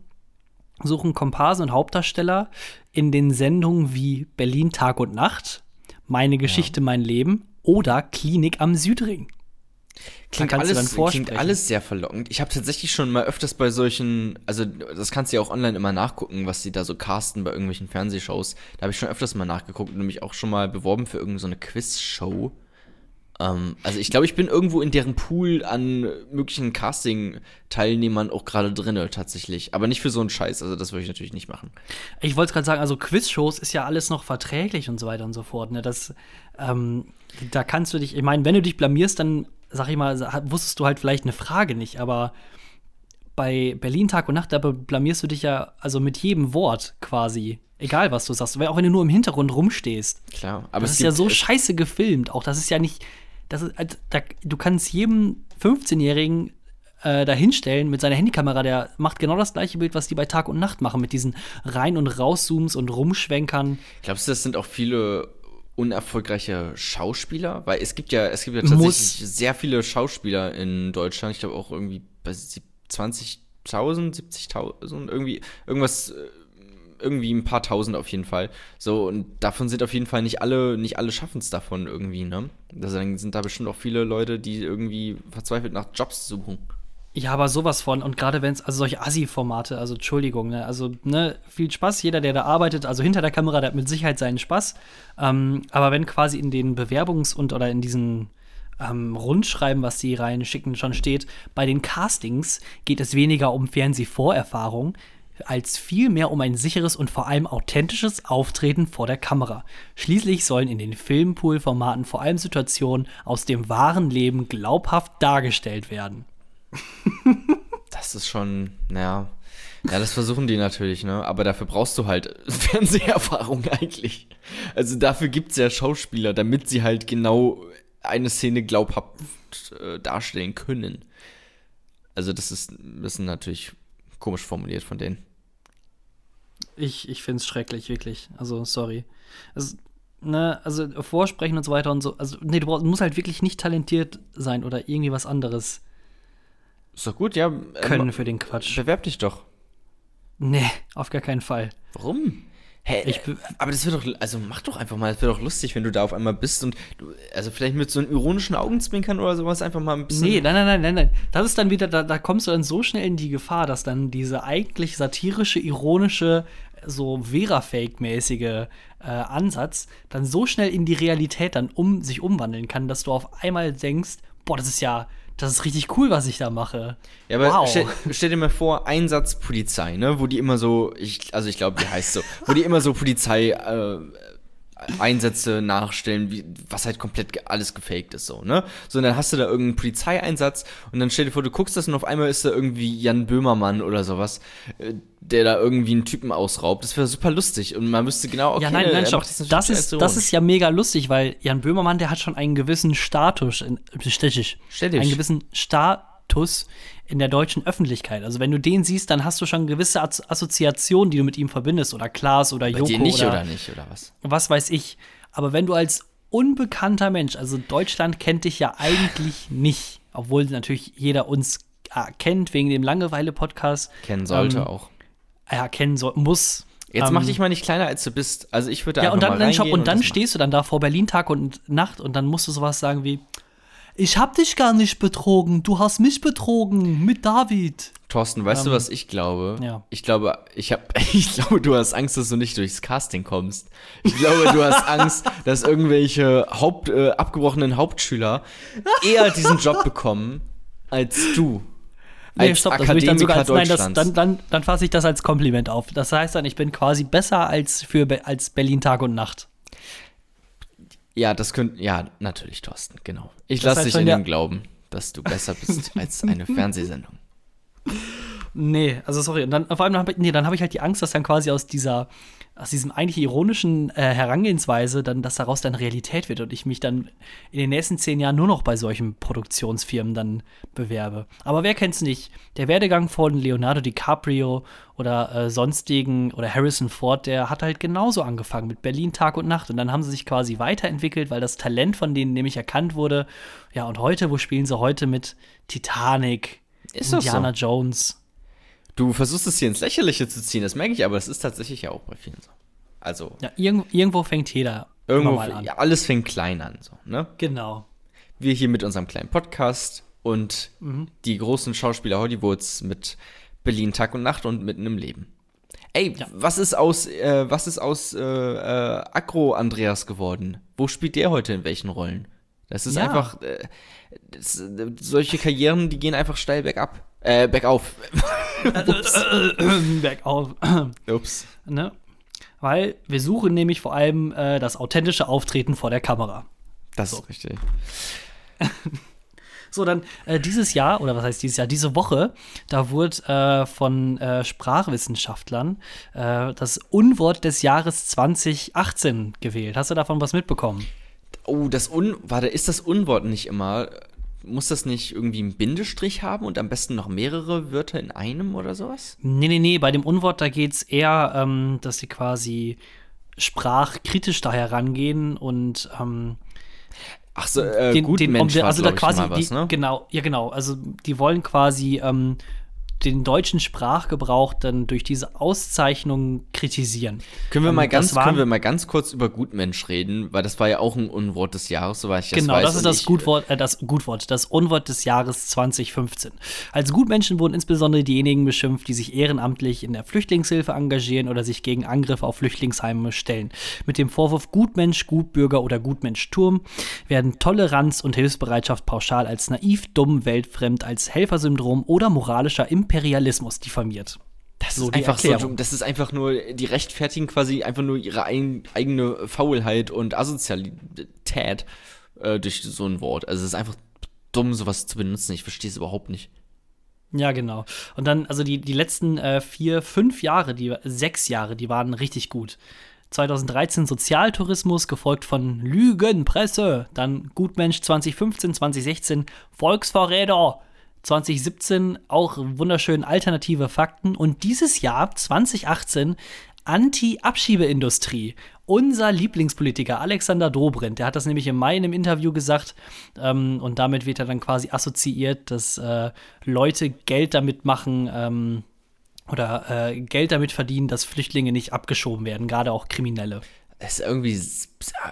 suchen Komparsen und Hauptdarsteller in den Sendungen wie Berlin Tag und Nacht, Meine Geschichte, mein Leben oder Klinik am Südring. Klingt alles, klingt alles sehr verlockend. Ich habe tatsächlich schon mal öfters bei solchen, also das kannst du ja auch online immer nachgucken, was die da so casten bei irgendwelchen Fernsehshows. Da habe ich schon öfters mal nachgeguckt und mich auch schon mal beworben für irgendeine so eine Quizshow. Ähm, also ich glaube, ich bin irgendwo in deren Pool an möglichen Casting-Teilnehmern auch gerade drinne tatsächlich. Aber nicht für so einen Scheiß, also das würde ich natürlich nicht machen. Ich wollte gerade sagen, also Quizshows ist ja alles noch verträglich und so weiter und so fort. Ne? Das, ähm, da kannst du dich, ich meine, wenn du dich blamierst, dann sag ich mal, wusstest du halt vielleicht eine Frage nicht, aber bei Berlin Tag und Nacht, da blamierst du dich ja also mit jedem Wort quasi. Egal, was du sagst. Weil Auch wenn du nur im Hintergrund rumstehst. Klar, aber das es ist ja gibt- so es- scheiße gefilmt. Auch das ist ja nicht. Das ist, also, da, du kannst jedem 15-Jährigen äh, da hinstellen mit seiner Handykamera, der macht genau das gleiche Bild, was die bei Tag und Nacht machen, mit diesen Rein- und Rauszooms und Rumschwenkern. Glaubst du, das sind auch viele unerfolgreiche Schauspieler? Weil es gibt ja, es gibt ja Muss. tatsächlich sehr viele Schauspieler in Deutschland. Ich glaube auch irgendwie bei sieb- 20.000, 70.000, irgendwie, irgendwas, äh, irgendwie ein paar tausend auf jeden Fall. So, und davon sind auf jeden Fall nicht alle, nicht alle schaffen es davon irgendwie, ne? Also dann sind da bestimmt auch viele Leute, die irgendwie verzweifelt nach Jobs suchen. Ja, aber sowas von. Und gerade wenn es, also solche Assi-Formate, also Entschuldigung, ne, also, ne, viel Spaß. Jeder, der da arbeitet, also hinter der Kamera, der hat mit Sicherheit seinen Spaß. Ähm, aber wenn quasi in den Bewerbungs- und oder in diesen ähm, Rundschreiben, was die reinschicken, schon steht, bei den Castings geht es weniger um Fernsehvorerfahrung, als vielmehr um ein sicheres und vor allem authentisches Auftreten vor der Kamera. Schließlich sollen in den Filmpool-Formaten vor allem Situationen aus dem wahren Leben glaubhaft dargestellt werden. Das ist schon, naja. Ja, das versuchen die natürlich, ne? Aber dafür brauchst du halt Fernseherfahrung eigentlich. Also dafür gibt's ja Schauspieler, damit sie halt genau eine Szene glaubhaft äh, darstellen können. Also das ist, das ist natürlich komisch formuliert von denen. Ich, ich finde es schrecklich, wirklich. Also, sorry. Also, ne, also Vorsprechen und so weiter und so. Also, nee, du brauchst, musst halt wirklich nicht talentiert sein oder irgendwie was anderes Ist doch gut, ja. können Ähm, für den Quatsch. bewerb dich doch. Nee, auf gar keinen Fall. Warum? Hä? Ich be- aber das wird doch, also mach doch einfach mal, das wird doch lustig, wenn du da auf einmal bist und du, also vielleicht mit so einem ironischen Augenzwinkern oder sowas einfach mal ein bisschen. Nee, nein, nein, nein, nein, nein. Das ist dann wieder, da, da kommst du dann so schnell in die Gefahr, dass dann diese eigentlich satirische, ironische, so Vera-Fake-mäßige äh, Ansatz dann so schnell in die Realität dann um sich umwandeln kann, dass du auf einmal denkst, boah, das ist ja, das ist richtig cool, was ich da mache. Ja, aber wow. stell, stell dir mal vor, Einsatz Polizei, ne, wo die immer so, ich, also ich glaube, die heißt so, wo die immer so Polizei äh, Einsätze nachstellen, wie, was halt komplett alles gefaked ist, so, ne? So, und dann hast du da irgendeinen Polizeieinsatz und dann stell dir vor, du guckst das und auf einmal ist da irgendwie Jan Böhmermann oder sowas, äh, der da irgendwie einen Typen ausraubt. Das wäre super lustig und man wüsste genau, okay, ja, nein, nein, natürlich Das ist, das ist ja mega lustig, weil Jan Böhmermann, der hat schon einen gewissen Status, in, stechig, Ständig. einen gewissen Status in der deutschen Öffentlichkeit. Also wenn du den siehst, dann hast du schon gewisse As Assoziationen, die du mit ihm verbindest, oder Klaas oder Bei Joko dir nicht oder, oder nicht, oder was? was weiß ich. Aber wenn du als unbekannter Mensch, also Deutschland kennt dich ja eigentlich nicht, obwohl natürlich jeder uns äh, kennt wegen dem Langeweile-Podcast, Kennen sollte Ähm, auch. ja, kennen soll, muss. Jetzt ähm, mach dich mal nicht kleiner, als du bist. Also ich würde da Ja, und einfach dann, mal dann, stopp, reingehen und dann stehst du dann da vor Berlin Tag und Nacht und dann musst du sowas sagen wie: Ich hab dich gar nicht betrogen, du hast mich betrogen mit David. Thorsten, weißt du, was ich glaube? Ähm, ja. Ich glaube, ich habe, ich glaube, du hast Angst, dass du nicht durchs Casting kommst. Ich glaube, du hast Angst, dass irgendwelche Haupt, äh, abgebrochenen Hauptschüler eher diesen Job bekommen als du. Nee, als stopp, das würde ich dann sogar als, nein, das, dann, dann, dann fasse ich das als Kompliment auf. Das heißt dann, ich bin quasi besser als für als Berlin Tag und Nacht. Ja, das könnte, ja, natürlich, Thorsten, genau. Ich lasse dich in dem glauben, dass du besser bist als eine Fernsehsendung. Nee, also sorry. Und dann vor allem, ich- nee, dann habe ich halt die Angst, dass dann quasi aus dieser, aus diesem eigentlich ironischen äh, Herangehensweise dann, dass daraus dann Realität wird und ich mich dann in den nächsten zehn Jahren nur noch bei solchen Produktionsfirmen dann bewerbe. Aber wer kennt's nicht? Der Werdegang von Leonardo DiCaprio oder äh, sonstigen oder Harrison Ford, der hat halt genauso angefangen mit Berlin Tag und Nacht und dann haben sie sich quasi weiterentwickelt, weil das Talent von denen nämlich erkannt wurde. Ja, und heute, wo spielen sie heute mit Titanic, Ist doch so. Indiana Jones? Du versuchst es hier ins Lächerliche zu ziehen, das merke ich, aber das ist tatsächlich ja auch bei vielen so. Also, Ja, irgendwo, irgendwo fängt jeder irgendwo, mal an. ja, alles fängt klein an, so, ne? Genau. Wir hier mit unserem kleinen Podcast und Mhm. die großen Schauspieler Hollywoods mit Berlin Tag und Nacht und mitten im Leben. Ey, Ja. was ist aus, äh, was ist aus äh, äh, Agro Andreas geworden? Wo spielt der heute in welchen Rollen? Das ist Ja. einfach, äh, das, solche Karrieren, die gehen einfach steil bergab. Äh, bergauf. Bergauf. Ups. ne? Weil wir suchen nämlich vor allem äh, das authentische Auftreten vor der Kamera. Das ist richtig. So, dann äh, dieses Jahr, oder was heißt dieses Jahr, diese Woche, da wurde äh, von äh, Sprachwissenschaftlern äh, das Unwort des Jahres 2018 gewählt. Hast du davon was mitbekommen? Oh, das Un. Warte, ist das Unwort nicht immer. Muss das nicht irgendwie einen Bindestrich haben und am besten noch mehrere Wörter in einem oder sowas? Nee, nee, nee, bei dem Unwort, da geht es eher, ähm, dass sie quasi sprachkritisch da herangehen und ähm, Ach so, äh, den, gut den, Mensch um, also da quasi was, die, ne? genau ja genau also die wollen quasi ähm, den deutschen Sprachgebrauch dann durch diese Auszeichnung kritisieren. Können wir, Ähm, mal ganz, waren- können wir mal ganz kurz über Gutmensch reden, weil das war ja auch ein Unwort des Jahres, soweit ich das Genau, weiß. das ist das ich- Gutwort, äh, das Gutwort, das Unwort des Jahres 2015. Als Gutmenschen wurden insbesondere diejenigen beschimpft, die sich ehrenamtlich in der Flüchtlingshilfe engagieren oder sich gegen Angriffe auf Flüchtlingsheime stellen. Mit dem Vorwurf Gutmensch, Gutbürger oder Gutmensch-Turm werden Toleranz und Hilfsbereitschaft pauschal als naiv, dumm, weltfremd, als Helfersyndrom oder moralischer Imperialismus diffamiert. Das So ist einfach so dumm. Das ist einfach nur, die rechtfertigen quasi einfach nur ihre ein, eigene Faulheit und Asozialität äh, durch so ein Wort. Also es ist einfach dumm, sowas zu benutzen. Ich verstehe es überhaupt nicht. Ja, genau. Und dann, also die, die letzten äh, vier, fünf Jahre, die sechs Jahre, die waren richtig gut. 2013 Sozialtourismus, gefolgt von Lügenpresse, dann Gutmensch 2015, 2016 Volksverräter, 2017 auch wunderschön alternative Fakten und dieses Jahr 2018 Anti-Abschiebeindustrie. Unser Lieblingspolitiker Alexander Dobrindt, der hat das nämlich im Mai in einem Interview gesagt ähm, und damit wird er dann quasi assoziiert, dass äh, Leute Geld damit machen ähm, oder äh, Geld damit verdienen, dass Flüchtlinge nicht abgeschoben werden, gerade auch Kriminelle. Es ist irgendwie,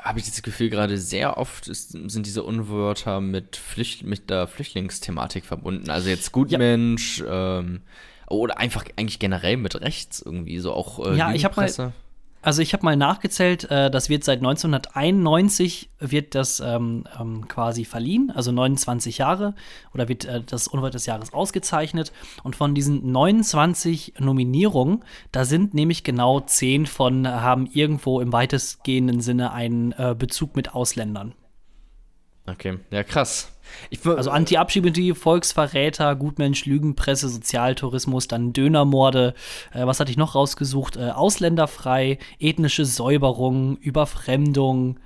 habe ich das Gefühl, gerade sehr oft ist, sind diese Unwörter mit, Flücht, mit der Flüchtlingsthematik verbunden. Also jetzt Gutmensch, ähm, oder einfach eigentlich generell mit rechts irgendwie, so auch äh, Ja, ich hab mal-. Also ich habe mal nachgezählt, äh, das wird seit 1991 wird das ähm, ähm, quasi verliehen, also 29 Jahre oder wird äh, das Unwort des Jahres ausgezeichnet. Und von diesen 29 Nominierungen, da sind nämlich genau 10 von äh, haben irgendwo im weitestgehenden Sinne einen äh, Bezug mit Ausländern. Okay, ja krass. Ich, Also Anti-Abschiebendie, Volksverräter, Gutmensch, Lügenpresse, Sozialtourismus, dann Dönermorde. Äh, was hatte ich noch rausgesucht? Äh, ausländerfrei, ethnische Säuberung, Überfremdung.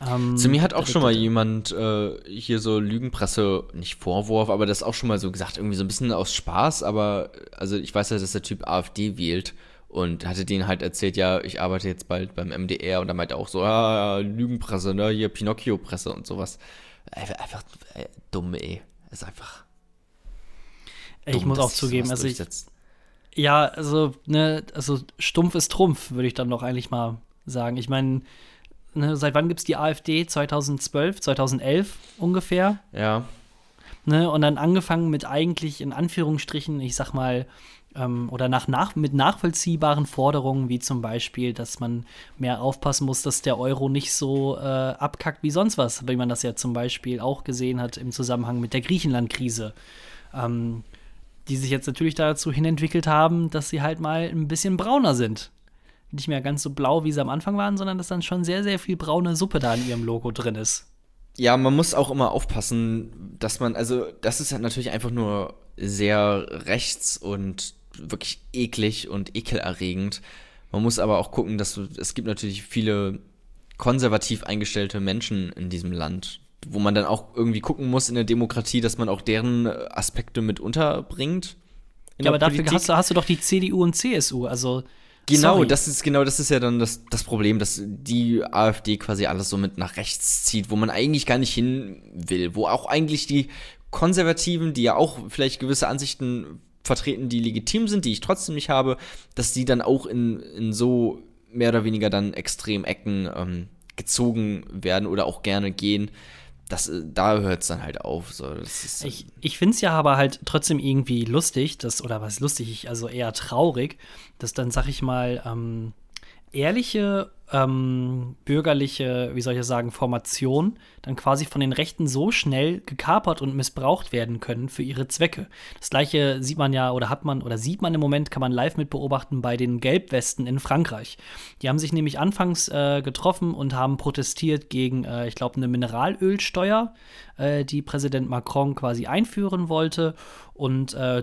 Ähm, Zu mir hat auch schon mal jemand äh, hier so Lügenpresse, nicht Vorwurf, aber das auch schon mal so gesagt, irgendwie so ein bisschen aus Spaß, aber also ich weiß ja, dass der Typ AfD wählt und hatte denen halt erzählt, ja, ich arbeite jetzt bald beim MDR und da meinte er auch so, ah, Lügenpresse, ne, hier Pinocchio-Presse und sowas. Einfach, einfach äh, dumm, ey. Ist einfach. Ich dumm, muss dass auch zugeben, also ich, ja, also, ne, also stumpf ist Trumpf, würde ich dann doch eigentlich mal sagen. Ich meine, ne, seit wann gibt es die AfD? 2012, 2011 ungefähr? Ja. Ne, und dann angefangen mit eigentlich in Anführungsstrichen, ich sag mal, ähm, oder nach, nach, mit nachvollziehbaren Forderungen, wie zum Beispiel, dass man mehr aufpassen muss, dass der Euro nicht so äh, abkackt wie sonst was, wie man das ja zum Beispiel auch gesehen hat im Zusammenhang mit der Griechenland-Krise. Ähm, die sich jetzt natürlich dazu hinentwickelt haben, dass sie halt mal ein bisschen brauner sind. Nicht mehr ganz so blau, wie sie am Anfang waren, sondern dass dann schon sehr, sehr viel braune Suppe da in ihrem Logo drin ist. Ja, man muss auch immer aufpassen, dass man, also das ist ja natürlich einfach nur sehr rechts und wirklich eklig und ekelerregend. Man muss aber auch gucken, dass es gibt natürlich viele konservativ eingestellte Menschen in diesem Land, wo man dann auch irgendwie gucken muss in der Demokratie, dass man auch deren Aspekte mit unterbringt. Ja, aber dafür hast du, hast du doch die CDU und CSU, also Genau, Sorry. das ist genau, das ist ja dann das, das Problem, dass die AfD quasi alles so mit nach rechts zieht, wo man eigentlich gar nicht hin will, wo auch eigentlich die Konservativen, die ja auch vielleicht gewisse Ansichten vertreten, die legitim sind, die ich trotzdem nicht habe, dass die dann auch in, in so mehr oder weniger dann extrem Ecken ähm, gezogen werden oder auch gerne gehen. Das, äh, da hört es dann halt auf. So, ist, ich ich finde es ja aber halt trotzdem irgendwie lustig, dass, oder was lustig, also eher traurig, dass dann, sag ich mal, ähm, ehrliche ähm, bürgerliche, wie soll ich sagen, Formation dann quasi von den Rechten so schnell gekapert und missbraucht werden können für ihre Zwecke. Das gleiche sieht man ja oder hat man oder sieht man im Moment, kann man live mit beobachten bei den Gelbwesten in Frankreich. Die haben sich nämlich anfangs äh, getroffen und haben protestiert gegen, äh, ich glaube, eine Mineralölsteuer, äh, die Präsident Macron quasi einführen wollte. Und äh,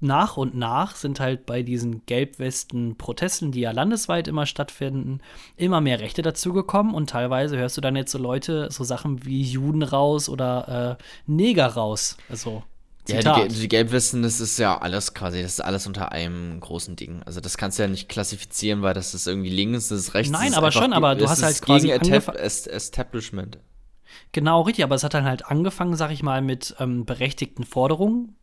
nach und nach sind halt bei diesen Gelbwesten-Protesten, die ja landesweit immer stattfinden, immer mehr Rechte dazugekommen und teilweise hörst du dann jetzt so Leute, so Sachen wie Juden raus oder äh, Neger raus. Also. Zitat. Ja, die, die Gelbwesten, das ist ja alles quasi, das ist alles unter einem großen Ding. Also das kannst du ja nicht klassifizieren, weil das ist irgendwie links, das ist rechts. Nein, aber schon, aber du hast halt quasi gegen Establishment. Genau, richtig, aber es hat dann halt angefangen, sag ich mal, mit ähm, berechtigten Forderungen.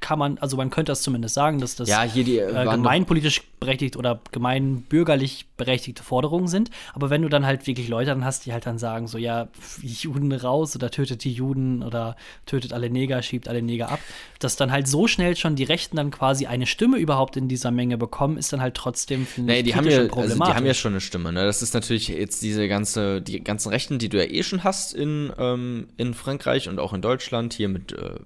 Kann man, also man könnte das zumindest sagen, dass das ja, hier die, äh, gemeinpolitisch berechtigt oder gemeinbürgerlich berechtigte Forderungen sind. Aber wenn du dann halt wirklich Leute dann hast, die halt dann sagen, so ja, Juden raus oder tötet die Juden oder tötet alle Neger, schiebt alle Neger ab, dass dann halt so schnell schon die Rechten dann quasi eine Stimme überhaupt in dieser Menge bekommen, ist dann halt trotzdem nee, die haben ja, also die haben ja schon eine Stimme. Ne? Das ist natürlich jetzt diese ganze, die ganzen Rechten, die du ja eh schon hast in ähm, in Frankreich und auch in Deutschland, hier mit äh,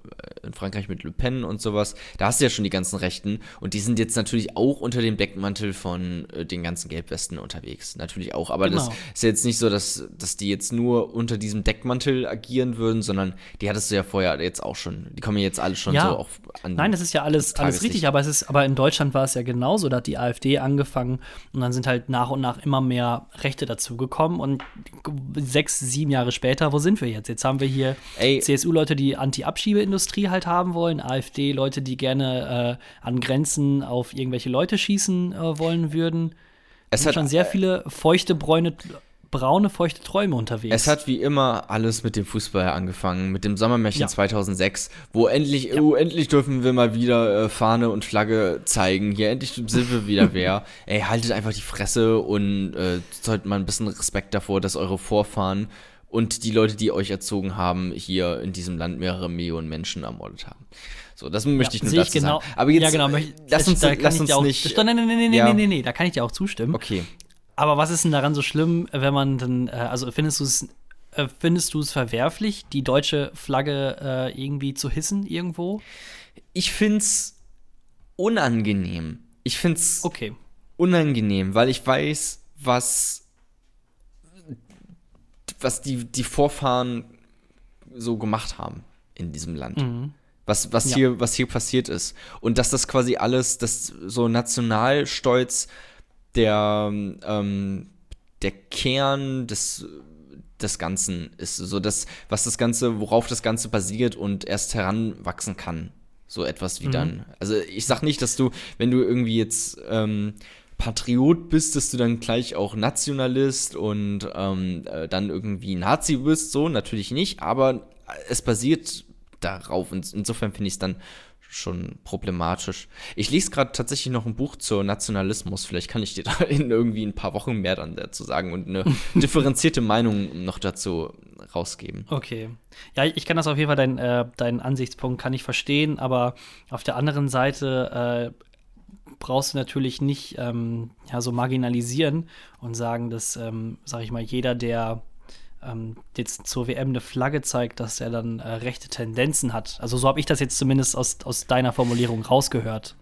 in Frankreich mit Le Pen und sowas, da hast du ja schon die ganzen Rechten und die sind jetzt natürlich auch unter dem Deckmantel von äh, den ganzen Gelbwesten unterwegs. Natürlich auch, aber genau. das ist jetzt nicht so, dass, dass die jetzt nur unter diesem Deckmantel agieren würden, sondern die hattest du ja vorher jetzt auch schon. Die kommen jetzt alle schon ja. so auch an. Nein, das ist ja alles, alles richtig, aber es ist, aber in Deutschland war es ja genauso, da hat die AfD angefangen und dann sind halt nach und nach immer mehr Rechte dazugekommen und sechs, sieben Jahre später, wo sind wir jetzt? Jetzt haben wir hier CSU-Leute, die Anti-Abschiebeindustrie halt haben wollen, AfD-Leute, die gerne äh, an Grenzen auf irgendwelche Leute schießen äh, wollen würden. Es sind schon sehr viele feuchte, bräune, braune, feuchte Träume unterwegs. Es hat wie immer alles mit dem Fußball angefangen, mit dem Sommermärchen ja. 2006, wo endlich, ja. oh, endlich dürfen wir mal wieder äh, Fahne und Flagge zeigen. Hier endlich sind wir wieder wer. Ey, haltet einfach die Fresse und äh, sollten mal ein bisschen Respekt davor, dass eure Vorfahren und die Leute, die euch erzogen haben, hier in diesem Land mehrere Millionen Menschen ermordet haben. So, das möchte ja, ich nur dazu ich genau, sagen. Aber jetzt, ja, genau, möchte, lass uns, da lass uns auch, nicht. Nein, nein, nein, nein, ja. nee, nee, da kann ich dir auch zustimmen. Okay. Aber was ist denn daran so schlimm, wenn man dann, äh, also findest du es äh, findest du es verwerflich, die deutsche Flagge äh, irgendwie zu hissen irgendwo? Ich find's unangenehm. Ich find's okay. unangenehm, weil ich weiß, was was die, die Vorfahren so gemacht haben in diesem Land. Mhm. Was, was, ja. hier, was hier passiert ist. Und dass das quasi alles, das so Nationalstolz der, ähm, der Kern des, des Ganzen ist. So das, was das Ganze, worauf das Ganze basiert und erst heranwachsen kann. So etwas wie mhm. dann. Also ich sag nicht, dass du, wenn du irgendwie jetzt ähm, Patriot bist, dass du dann gleich auch Nationalist und ähm, äh, dann irgendwie Nazi bist, so natürlich nicht, aber es basiert darauf. Und insofern finde ich es dann schon problematisch. Ich lese gerade tatsächlich noch ein Buch zur Nationalismus. Vielleicht kann ich dir da in irgendwie ein paar Wochen mehr dann dazu sagen und eine differenzierte Meinung noch dazu rausgeben. Okay. Ja, ich kann das auf jeden Fall, dein, äh, deinen Ansichtspunkt kann ich verstehen, aber auf der anderen Seite äh, brauchst du natürlich nicht ähm, ja, so marginalisieren und sagen, dass, ähm, sag ich mal, jeder, der ähm, jetzt zur WM eine Flagge zeigt, dass er dann äh, rechte Tendenzen hat. Also so habe ich das jetzt zumindest aus, aus deiner Formulierung rausgehört.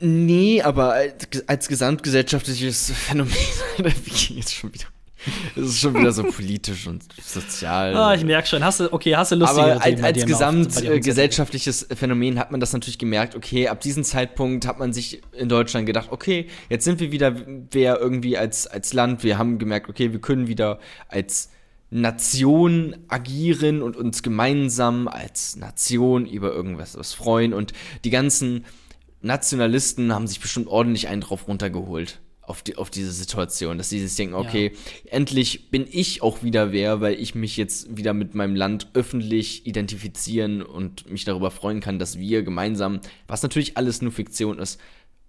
Nee, aber als, als gesamtgesellschaftliches Phänomen, jetzt schon wieder. Das ist schon wieder so politisch und sozial. Ah, ich merke schon. Hast du, okay, hast du lustige Aber als, als gesamtgesellschaftliches Phänomen hat man das natürlich gemerkt, okay, ab diesem Zeitpunkt hat man sich in Deutschland gedacht, okay, jetzt sind wir wieder wer irgendwie als, als Land, wir haben gemerkt, okay, wir können wieder als Nation agieren und uns gemeinsam als Nation über irgendwas was freuen und die ganzen Nationalisten haben sich bestimmt ordentlich einen drauf runtergeholt auf, die, auf diese Situation, dass sie sich denken, okay, ja. endlich bin ich auch wieder wer, weil ich mich jetzt wieder mit meinem Land öffentlich identifizieren und mich darüber freuen kann, dass wir gemeinsam, was natürlich alles nur Fiktion ist,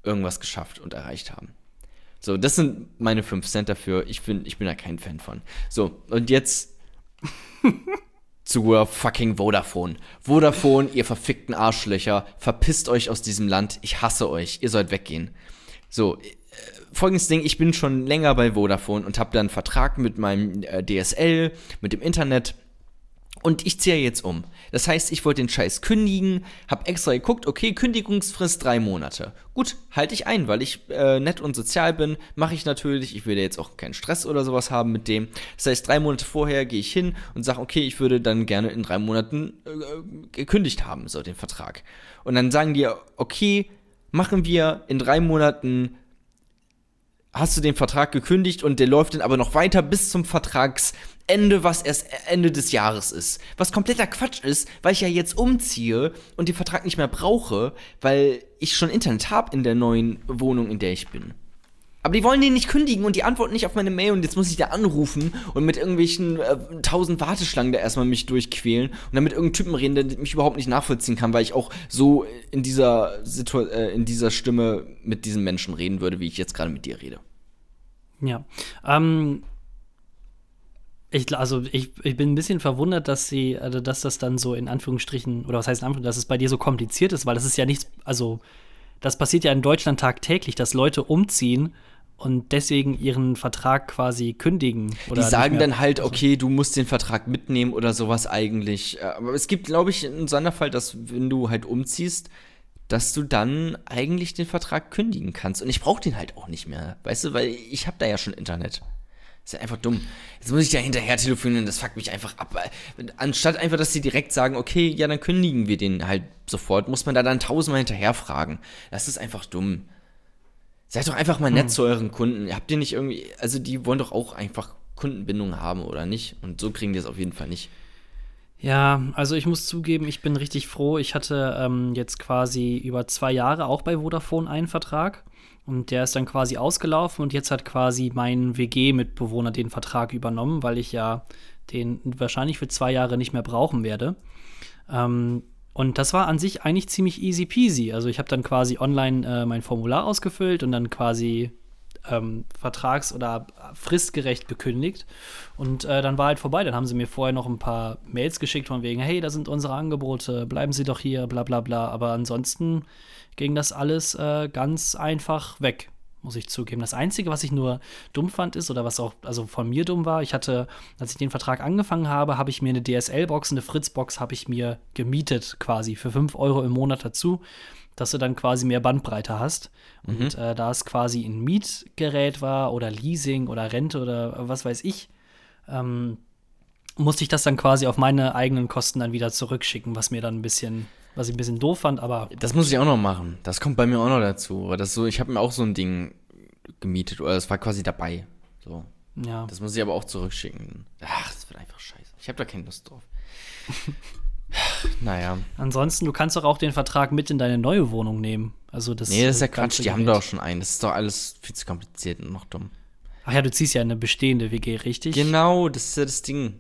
irgendwas geschafft und erreicht haben. So, das sind meine 5 Cent dafür. Ich bin, ich bin da kein Fan von. So, und jetzt zur fucking Vodafone. Vodafone, ihr verfickten Arschlöcher, verpisst euch aus diesem Land. Ich hasse euch. Ihr sollt weggehen. So, folgendes Ding, ich bin schon länger bei Vodafone und habe dann einen Vertrag mit meinem äh, DSL, mit dem Internet und ich ziehe jetzt um. Das heißt, ich wollte den Scheiß kündigen, habe extra geguckt, okay, Kündigungsfrist drei Monate. Gut, halte ich ein, weil ich äh, nett und sozial bin, mache ich natürlich. Ich will jetzt auch keinen Stress oder sowas haben mit dem. Das heißt, drei Monate vorher gehe ich hin und sage, okay, ich würde dann gerne in drei Monaten äh, gekündigt haben, so den Vertrag. Und dann sagen die, okay, machen wir in drei Monaten hast du den Vertrag gekündigt und der läuft dann aber noch weiter bis zum Vertragsende, was erst Ende des Jahres ist. Was kompletter Quatsch ist, weil ich ja jetzt umziehe und den Vertrag nicht mehr brauche, weil ich schon Internet habe in der neuen Wohnung, in der ich bin. Aber die wollen den nicht kündigen und die antworten nicht auf meine Mail und jetzt muss ich da anrufen und mit irgendwelchen äh, tausend Warteschlangen da erstmal mich durchquälen und dann mit irgendeinem Typen reden, der mich überhaupt nicht nachvollziehen kann, weil ich auch so in dieser Situ äh, in dieser Stimme mit diesen Menschen reden würde, wie ich jetzt gerade mit dir rede. Ja. Ähm, ich, also ich, ich bin ein bisschen verwundert, dass sie, also dass das dann so in Anführungsstrichen, oder was heißt in Anführungsstrichen, dass es bei dir so kompliziert ist, weil das ist ja nichts, also das passiert ja in Deutschland tagtäglich, dass Leute umziehen und deswegen ihren Vertrag quasi kündigen. die sagen dann halt, okay, du musst den Vertrag mitnehmen oder sowas eigentlich. Äh, aber es gibt, glaube ich, einen Sonderfall, dass wenn du halt umziehst, dass du dann eigentlich den Vertrag kündigen kannst. Und ich brauche den halt auch nicht mehr, weißt du, weil ich habe da ja schon Internet. Ist ja einfach dumm. Jetzt muss ich da hinterher telefonieren, das fuckt mich einfach ab. Anstatt einfach, dass sie direkt sagen, okay, ja, dann kündigen wir den halt sofort, muss man da dann tausendmal hinterher fragen. Das ist einfach dumm. Seid doch einfach mal nett hm. zu euren Kunden. Habt ihr nicht irgendwie, also die wollen doch auch einfach Kundenbindung haben, oder nicht? Und so kriegen die es auf jeden Fall nicht. Ja, also ich muss zugeben, ich bin richtig froh. Ich hatte ähm, jetzt quasi über zwei Jahre auch bei Vodafone einen Vertrag. Und der ist dann quasi ausgelaufen und jetzt hat quasi mein WG-Mitbewohner den Vertrag übernommen, weil ich ja den wahrscheinlich für zwei Jahre nicht mehr brauchen werde. Ähm, und das war an sich eigentlich ziemlich easy peasy. Also ich habe dann quasi online äh, mein Formular ausgefüllt und dann quasi ähm, vertrags- oder fristgerecht gekündigt. Und äh, dann war halt vorbei. Dann haben sie mir vorher noch ein paar Mails geschickt von wegen, hey, da sind unsere Angebote, bleiben Sie doch hier, bla bla bla. Aber ansonsten ging das alles äh, ganz einfach weg muss ich zugeben. Das Einzige, was ich nur dumm fand, ist, oder was auch also von mir dumm war, ich hatte, als ich den Vertrag angefangen habe, habe ich mir eine DSL-Box, eine Fritz-Box habe ich mir gemietet, quasi für 5 Euro im Monat dazu dass du dann quasi mehr Bandbreite hast. Und mhm. äh, da es quasi ein Mietgerät war oder Leasing oder Rente oder was weiß ich, ähm, musste ich das dann quasi auf meine eigenen Kosten dann wieder zurückschicken, was mir dann ein bisschen, was ich ein bisschen doof fand, aber. Das muss ich auch noch machen. Das kommt bei mir auch noch dazu. Das so, ich habe mir auch so ein Ding gemietet oder das war quasi dabei. So. Ja. Das muss ich aber auch zurückschicken. Ach, das wird einfach scheiße. Ich habe da keine Lust drauf. Naja. Ansonsten, du kannst doch auch den Vertrag mit in deine neue Wohnung nehmen. Also das, nee, das ist ja Quatsch, die haben doch schon einen. Das ist doch alles viel zu kompliziert und noch dumm. Ach ja, du ziehst ja eine bestehende WG, richtig? Genau, das ist ja das Ding.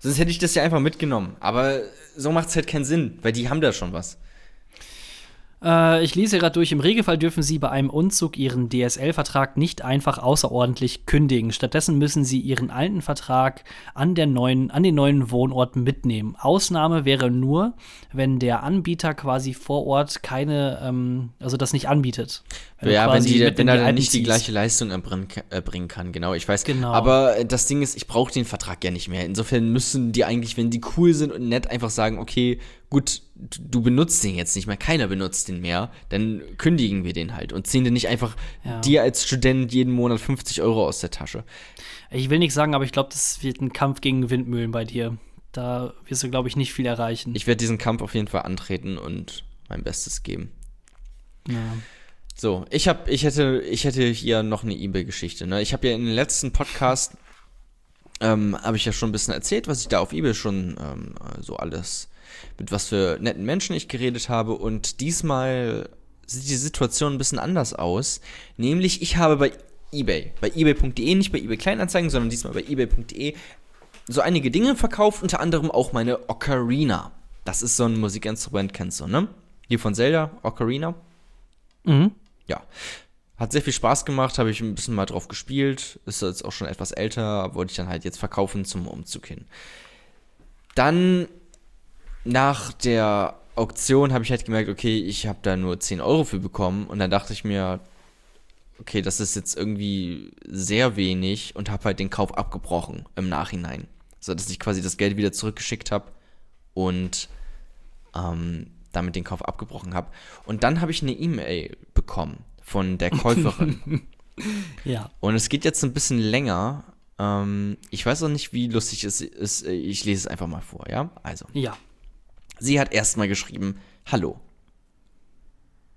Sonst hätte ich das ja einfach mitgenommen. Aber so macht es halt keinen Sinn, weil die haben da schon was. Äh, ich lese gerade durch, im Regelfall dürfen Sie bei einem Umzug Ihren DSL-Vertrag nicht einfach außerordentlich kündigen. Stattdessen müssen Sie Ihren alten Vertrag an, der neuen, an den neuen Wohnort mitnehmen. Ausnahme wäre nur, wenn der Anbieter quasi vor Ort keine, ähm, also das nicht anbietet. Wenn ja, wenn, die, wenn er dann nicht die gleiche Leistung erbringen, erbringen kann, genau, ich weiß. Genau. Aber äh, das Ding ist, ich brauche den Vertrag ja nicht mehr. Insofern müssen die eigentlich, wenn die cool sind und nett, einfach sagen, okay, gut, du benutzt den jetzt nicht mehr, keiner benutzt den mehr, dann kündigen wir den halt und ziehen den nicht einfach Ja. dir als Student jeden Monat 50 Euro aus der Tasche. Ich will nichts sagen, aber ich glaube, das wird ein Kampf gegen Windmühlen bei dir. Da wirst du, glaube ich, nicht viel erreichen. Ich werde diesen Kampf auf jeden Fall antreten und mein Bestes geben. ja. So, ich habe, ich hätte, ich hätte hier noch eine eBay-Geschichte. Ne? Ich habe ja in den letzten Podcast ähm, habe ich ja schon ein bisschen erzählt, was ich da auf eBay schon ähm, so alles mit was für netten Menschen ich geredet habe. Und diesmal sieht die Situation ein bisschen anders aus. Nämlich, ich habe bei eBay, bei eBay.de, nicht bei eBay Kleinanzeigen, sondern diesmal bei eBay.de so einige Dinge verkauft, unter anderem auch meine Ocarina. Das ist so ein Musikinstrument, kennst du, ne? Die von Zelda, Ocarina Mhm. ja, hat sehr viel Spaß gemacht, habe ich ein bisschen mal drauf gespielt. Ist jetzt auch schon etwas älter, wollte ich dann halt jetzt verkaufen zum Umzug hin. Dann nach der Auktion habe ich halt gemerkt, okay, ich habe da nur 10 Euro für bekommen und dann dachte ich mir, okay, das ist jetzt irgendwie sehr wenig und habe halt den Kauf abgebrochen im Nachhinein. So dass ich quasi das Geld wieder zurückgeschickt habe und ähm, damit den Kauf abgebrochen habe. Und dann habe ich eine E-Mail bekommen von der Käuferin. Ja. und es geht jetzt ein bisschen länger. Ähm, ich weiß auch nicht, wie lustig es ist. Ich lese es einfach mal vor, ja? Also, Ja. Sie hat erstmal geschrieben: Hallo.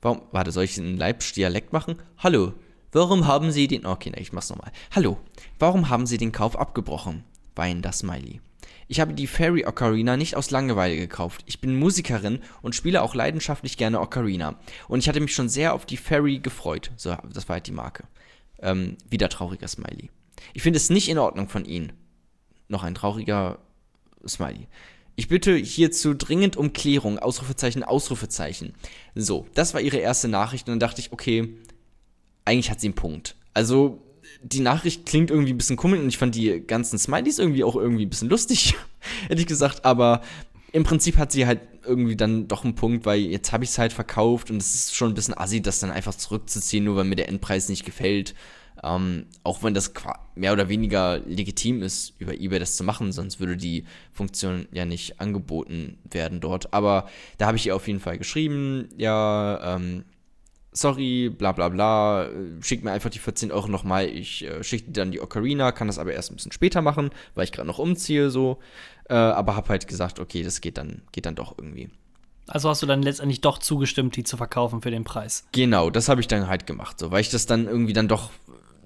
Warum, warte, soll ich einen Leipzig-Dialekt machen? Hallo. Warum haben Sie den. Okay, ne, ich mach's nochmal. Hallo. Warum haben Sie den Kauf abgebrochen? Weinender Smiley. Ich habe die Fairy Ocarina nicht aus Langeweile gekauft. Ich bin Musikerin und spiele auch leidenschaftlich gerne Ocarina. Und ich hatte mich schon sehr auf die Fairy gefreut. So, das war halt die Marke. Ähm, wieder trauriger Smiley. Ich finde es nicht in Ordnung von Ihnen. Noch ein trauriger Smiley. Ich bitte hierzu dringend um Klärung. Ausrufezeichen, Ausrufezeichen. So, das war ihre erste Nachricht und dann dachte ich, okay, eigentlich hat sie einen Punkt. Also, die Nachricht klingt irgendwie ein bisschen komisch und ich fand die ganzen Smileys irgendwie auch irgendwie ein bisschen lustig, hätte ich gesagt, aber im Prinzip hat sie halt irgendwie dann doch einen Punkt, weil jetzt habe ich es halt verkauft und es ist schon ein bisschen assi, das dann einfach zurückzuziehen, nur weil mir der Endpreis nicht gefällt. Ähm, auch wenn das mehr oder weniger legitim ist, über eBay das zu machen, sonst würde die Funktion ja nicht angeboten werden dort. Aber da habe ich ihr auf jeden Fall geschrieben, ja, ähm, sorry, bla bla bla, schick mir einfach die 14 Euro nochmal, ich äh, schicke dir dann die Ocarina, kann das aber erst ein bisschen später machen, weil ich gerade noch umziehe, so. Äh, aber habe halt gesagt, okay, das geht dann, geht dann doch irgendwie. Also hast du dann letztendlich doch zugestimmt, die zu verkaufen für den Preis. Genau, das habe ich dann halt gemacht, so, weil ich das dann irgendwie dann doch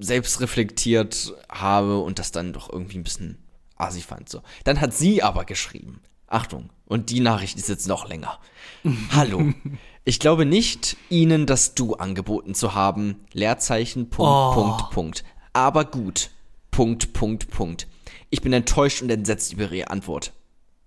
selbst reflektiert habe und das dann doch irgendwie ein bisschen assi fand, so. Dann hat sie aber geschrieben, Achtung, und die Nachricht ist jetzt noch länger. Hallo. Ich glaube nicht, Ihnen das Du angeboten zu haben. Leerzeichen, Punkt, Oh. Punkt, Punkt. Aber gut. Punkt, Punkt, Punkt. Ich bin enttäuscht und entsetzt über Ihre Antwort.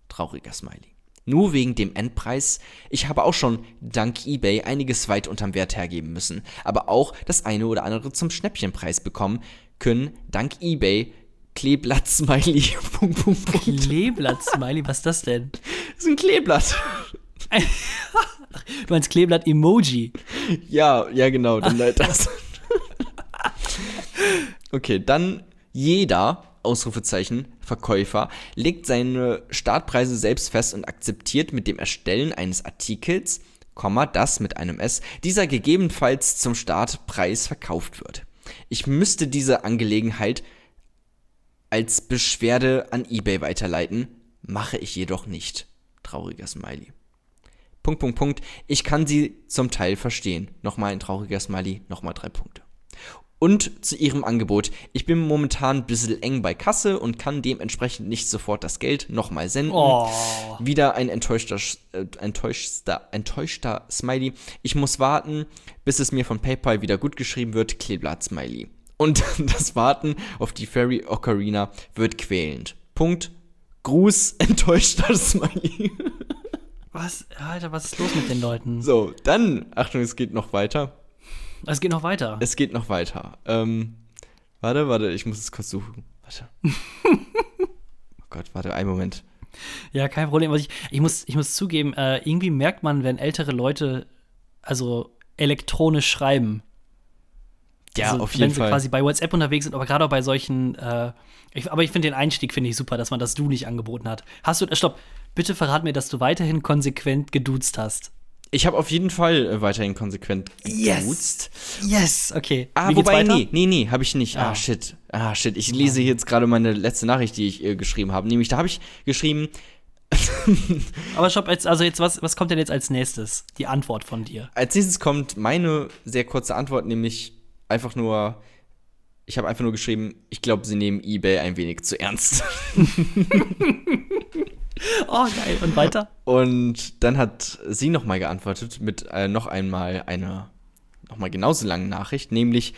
Trauriger Smiley. Nur wegen dem Endpreis. Ich habe auch schon dank eBay einiges weit unterm Wert hergeben müssen, aber auch das eine oder andere zum Schnäppchenpreis bekommen können, dank eBay. Kleeblatt Smiley. Punkt, Punkt, Punkt. Kleeblatt-Smiley, was ist das denn? Das ist ein Kleeblatt. Du meinst Kleeblatt-Emoji. Ja, ja, genau, dann halt das. okay, dann jeder, Ausrufezeichen, Verkäufer, legt seine Startpreise selbst fest und akzeptiert mit dem Erstellen eines Artikels, das mit einem S, dieser gegebenenfalls zum Startpreis verkauft wird. Ich müsste diese Angelegenheit als Beschwerde an eBay weiterleiten, mache ich jedoch nicht. Trauriger Smiley. Punkt, Punkt, Punkt. Ich kann sie zum Teil verstehen. Nochmal ein trauriger Smiley, nochmal drei Punkte. Und zu ihrem Angebot. Ich bin momentan ein bisschen eng bei Kasse und kann dementsprechend nicht sofort das Geld nochmal senden. Oh. Wieder ein enttäuschter, äh, enttäuschter, enttäuschter Smiley. Ich muss warten, bis es mir von PayPal wieder gut geschrieben wird. Kleeblatt Smiley. Und das Warten auf die Fairy Ocarina wird quälend. Punkt. Gruß, enttäuschter Smiley. Was? Alter, was ist los mit den Leuten? So, dann, Achtung, es geht noch weiter. Es geht noch weiter. Es geht noch weiter. Ähm, warte, warte, ich muss es kurz suchen. Warte. oh Gott, warte, einen Moment. Ja, kein Problem. Was ich, ich, muss, ich muss zugeben, äh, irgendwie merkt man, wenn ältere Leute also elektronisch schreiben. Ja, also, auf jeden wenn sie Fall. quasi bei WhatsApp unterwegs sind, aber gerade auch bei solchen, äh, ich, aber ich finde den Einstieg finde ich super, dass man das Du nicht angeboten hat. Hast du, äh, stopp, bitte verrat mir, dass du weiterhin konsequent geduzt hast. Ich habe auf jeden Fall äh, weiterhin konsequent Yes. geduzt. Yes, okay. Ah, Wie wobei, nee, nee, nee, habe ich nicht. Ah. Ah. shit. Ah, shit. Ich lese jetzt gerade meine letzte Nachricht, die ich äh, geschrieben habe. Nämlich, da habe ich geschrieben, Aber stopp, jetzt, also jetzt, was, was kommt denn jetzt als nächstes? Die Antwort von dir. als nächstes kommt meine sehr kurze Antwort, nämlich einfach nur, ich habe einfach nur geschrieben, ich glaube, sie nehmen eBay ein wenig zu ernst. Oh, geil. Und weiter? Und dann hat sie nochmal geantwortet mit äh, noch einmal einer nochmal genauso langen Nachricht, nämlich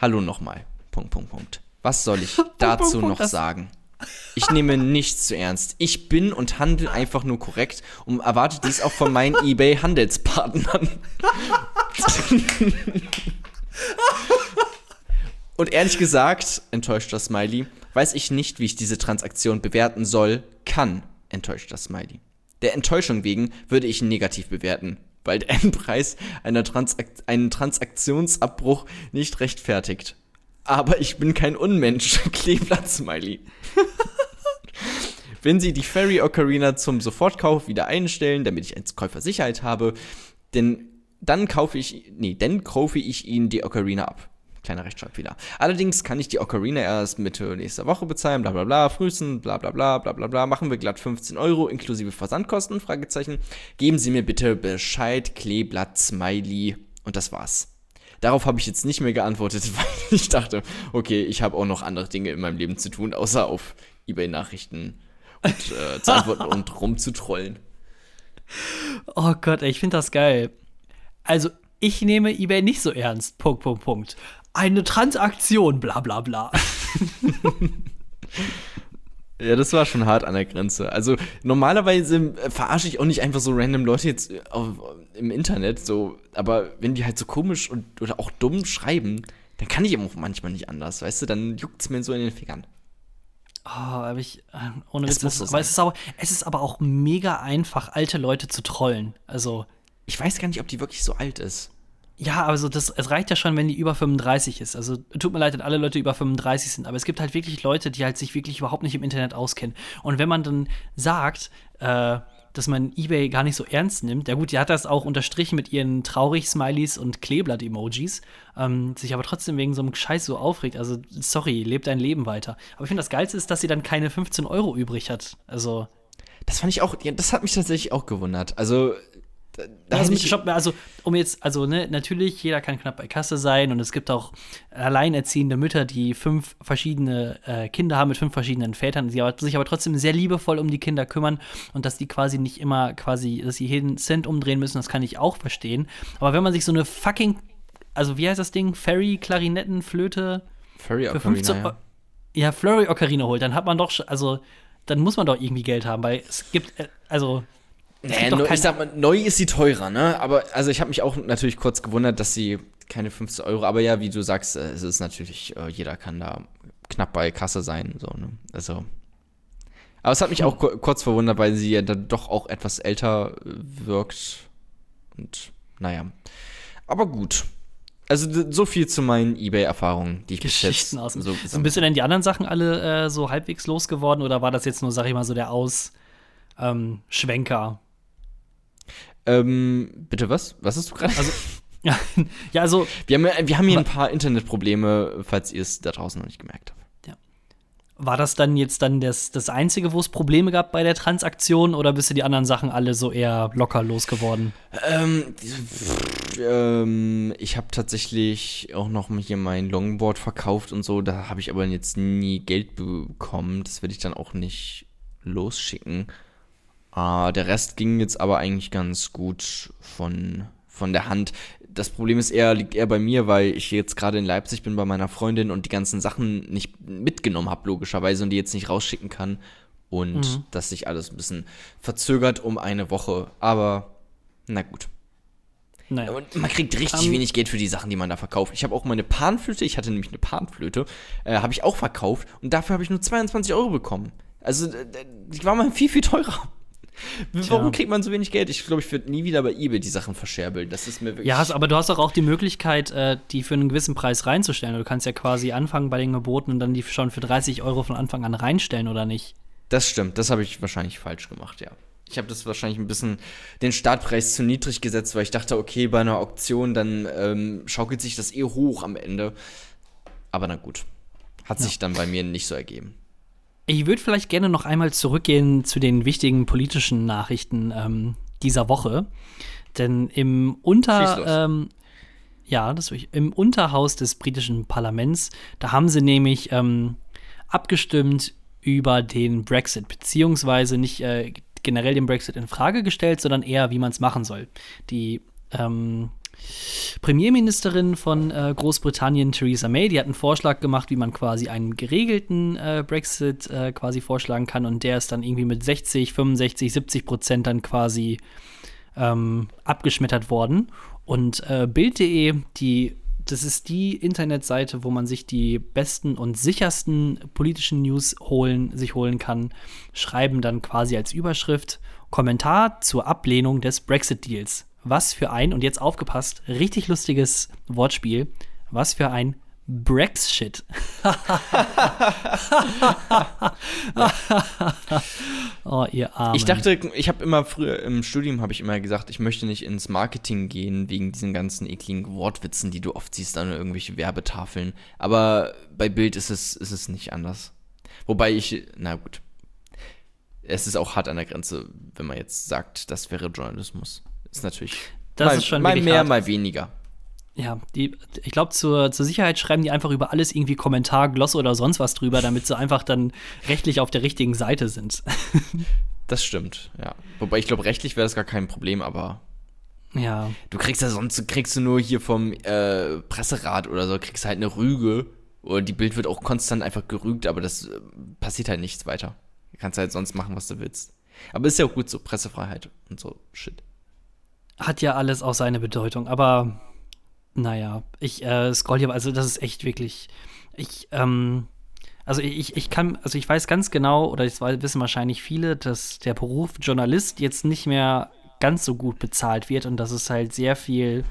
Hallo nochmal. Punkt, Punkt, Punkt. Was soll ich dazu noch sagen? Ich nehme nichts zu ernst. Ich bin und handle einfach nur korrekt und erwarte dies auch von meinen eBay-Handelspartnern. und ehrlich gesagt, enttäuscht das Smiley, weiß ich nicht, wie ich diese Transaktion bewerten soll, kann, enttäuscht das Smiley. Der Enttäuschung wegen würde ich ihn negativ bewerten, weil der Endpreis einer Transak einen Transaktionsabbruch nicht rechtfertigt. Aber ich bin kein Unmensch, Kleeblatt-Smiley. Wenn Sie die Ferry Ocarina zum Sofortkauf wieder einstellen, damit ich als Käufer Sicherheit habe, denn dann kaufe ich, nee, dann kaufe ich Ihnen die Ocarina ab. Kleiner Rechtschreibfehler. Allerdings kann ich die Ocarina erst Mitte nächster Woche bezahlen, bla bla bla, frühestens, bla bla bla, bla bla bla. Machen wir glatt 15 Euro inklusive Versandkosten, Fragezeichen. Geben Sie mir bitte Bescheid, Kleeblatt, Smiley und das war's. Darauf habe ich jetzt nicht mehr geantwortet, weil ich dachte, okay, ich habe auch noch andere Dinge in meinem Leben zu tun, außer auf Ebay-Nachrichten und äh, zu antworten und rumzutrollen. Oh Gott, ey, ich finde das geil. Also, ich nehme eBay nicht so ernst. Punkt, Punkt, Punkt. Eine Transaktion, bla bla bla. Ja, das war schon hart an der Grenze. Also normalerweise äh, verarsche ich auch nicht einfach so random Leute jetzt äh, auf, im Internet, so, aber wenn die halt so komisch und oder auch dumm schreiben, dann kann ich eben auch manchmal nicht anders, weißt du, dann juckt's mir so in den Fingern. Oh, aber ich, äh, ohne Es Witz, muss es, so aber es ist aber, es ist aber auch mega einfach, alte Leute zu trollen. Also, Ich weiß gar nicht, ob die wirklich so alt ist. Ja, also das, es reicht ja schon, wenn die über 35 ist. Also, tut mir leid, wenn alle Leute über 35 sind, aber es gibt halt wirklich Leute, die halt sich wirklich überhaupt nicht im Internet auskennen. Und wenn man dann sagt, äh, dass man eBay gar nicht so ernst nimmt, ja gut, die hat das auch unterstrichen mit ihren Traurig-Smileys und Kleeblatt-Emojis, ähm, sich aber trotzdem wegen so einem Scheiß so aufregt. Also, sorry, lebt dein Leben weiter. Aber ich finde, das Geilste ist, dass sie dann keine 15 Euro übrig hat. Also, Das fand ich auch, das hat mich tatsächlich auch gewundert. Also, da, da also, mit, mich, also, um jetzt, also, ne, natürlich, jeder kann knapp bei Kasse sein und es gibt auch alleinerziehende Mütter, die fünf verschiedene äh, Kinder haben mit fünf verschiedenen Vätern, die aber, sich aber trotzdem sehr liebevoll um die Kinder kümmern und dass die quasi nicht immer quasi, dass sie jeden Cent umdrehen müssen, das kann ich auch verstehen. Aber wenn man sich so eine fucking, also, wie heißt das Ding? Ferry, Klarinetten, Flöte Furry für Ocarina, 15 ja. Ja, Flurry Ocarina holt, dann hat man doch, also, dann muss man doch irgendwie Geld haben, weil es gibt, äh, also. Nee, neu, ich sag mal, neu ist sie teurer, ne? Aber also ich habe mich auch natürlich kurz gewundert, dass sie keine 15 Euro, aber ja, wie du sagst, äh, es ist natürlich, äh, jeder kann da knapp bei Kasse sein, so, ne? Also. Aber es hat mich auch ku- kurz verwundert, weil sie ja dann doch auch etwas älter äh, wirkt. Und naja. Aber gut. Also so viel zu meinen Ebay-Erfahrungen, die ich bis jetzt Geschichten aus. so So gesammelt bist du denn die anderen Sachen alle äh, so halbwegs losgeworden oder war das jetzt nur, sag ich mal, so der Aus ähm? Ähm, bitte was? Was hast du gerade? Also, ja, ja, also, wir, haben, wir haben hier ein paar Internetprobleme, falls ihr es da draußen noch nicht gemerkt habt. war das dann jetzt dann das, das Einzige, wo es Probleme gab bei der Transaktion oder bist du die anderen Sachen alle so eher locker losgeworden? Ähm, pff, ähm, ich habe tatsächlich auch noch hier mein Longboard verkauft und so. Da habe ich aber jetzt nie Geld bekommen. Das werde ich dann auch nicht losschicken. Ah, der Rest ging jetzt aber eigentlich ganz gut von, von der Hand. Das Problem ist eher, liegt eher bei mir, weil ich jetzt gerade in Leipzig bin bei meiner Freundin und die ganzen Sachen nicht mitgenommen habe, logischerweise, und die jetzt nicht rausschicken kann. Und dass sich alles ein bisschen verzögert um eine Woche. Aber na gut. Naja. Und man kriegt richtig Ähm, wenig Geld für die Sachen, die man da verkauft. Ich habe auch meine Panflöte, ich hatte nämlich eine Panflöte, äh, habe ich auch verkauft und dafür habe ich nur 22 Euro bekommen. Also, äh, die war mal viel, viel teurer. Warum Tja. kriegt man so wenig Geld? Ich glaube, ich würde nie wieder bei eBay die Sachen verscherbeln. Das ist mir wirklich. Ja, aber du hast doch auch die Möglichkeit, äh, die für einen gewissen Preis reinzustellen. Du kannst ja quasi anfangen bei den Geboten und dann die schon für 30 Euro von Anfang an reinstellen, oder nicht? Das stimmt. Das habe ich wahrscheinlich falsch gemacht, ja. Ich habe das wahrscheinlich ein bisschen den Startpreis zu niedrig gesetzt, weil ich dachte, okay, bei einer Auktion, dann ähm, schaukelt sich das eh hoch am Ende. Aber na gut. Hat ja. sich dann bei mir nicht so ergeben. Ich würde vielleicht gerne noch einmal zurückgehen zu den wichtigen politischen Nachrichten ähm, dieser Woche. Denn im Unter. Ähm, ja, das im Unterhaus des britischen Parlaments, da haben sie nämlich ähm, abgestimmt über den Brexit, beziehungsweise nicht äh, generell den Brexit in Frage gestellt, sondern eher, wie man es machen soll. Die ähm, Premierministerin von äh, Großbritannien, Theresa May, die hat einen Vorschlag gemacht, wie man quasi einen geregelten äh, Brexit äh, quasi vorschlagen kann und der ist dann irgendwie mit 60, 65, 70 Prozent dann quasi ähm, abgeschmettert worden. Und äh, Bild.de, die das ist die Internetseite, wo man sich die besten und sichersten politischen News holen, sich holen kann, schreiben dann quasi als Überschrift Kommentar zur Ablehnung des Brexit-Deals. Was für ein, und jetzt aufgepasst, richtig lustiges Wortspiel, was für ein Brexit. oh, ihr Armen. Ich dachte, ich habe immer früher im Studium habe ich immer gesagt, ich möchte nicht ins Marketing gehen wegen diesen ganzen ekligen Wortwitzen, die du oft siehst an irgendwelche Werbetafeln. Aber bei Bild ist es, ist es nicht anders. Wobei ich, na gut, es ist auch hart an der Grenze, wenn man jetzt sagt, das wäre Journalismus. Ist natürlich das mal, ist schon mal mehr, hart. mal weniger ja, die, ich glaube, zur, zur Sicherheit schreiben die einfach über alles irgendwie Kommentar, Gloss oder sonst was drüber, damit sie einfach dann rechtlich auf der richtigen Seite sind. das stimmt, ja. Wobei ich glaube, rechtlich wäre das gar kein Problem, aber. Ja. Du kriegst ja sonst, kriegst du nur hier vom äh, Presserat oder so, kriegst halt eine Rüge. Oder die Bild wird auch konstant einfach gerügt, aber das äh, passiert halt nichts weiter. Du kannst halt sonst machen, was du willst. Aber ist ja auch gut so, Pressefreiheit und so, shit. Hat ja alles auch seine Bedeutung, aber naja, ich äh, scroll hier, also das ist echt wirklich. Ich, ähm, also ich, ich kann, also ich weiß ganz genau, oder das wissen wahrscheinlich viele, dass der Beruf Journalist jetzt nicht mehr ganz so gut bezahlt wird und dass es halt sehr viel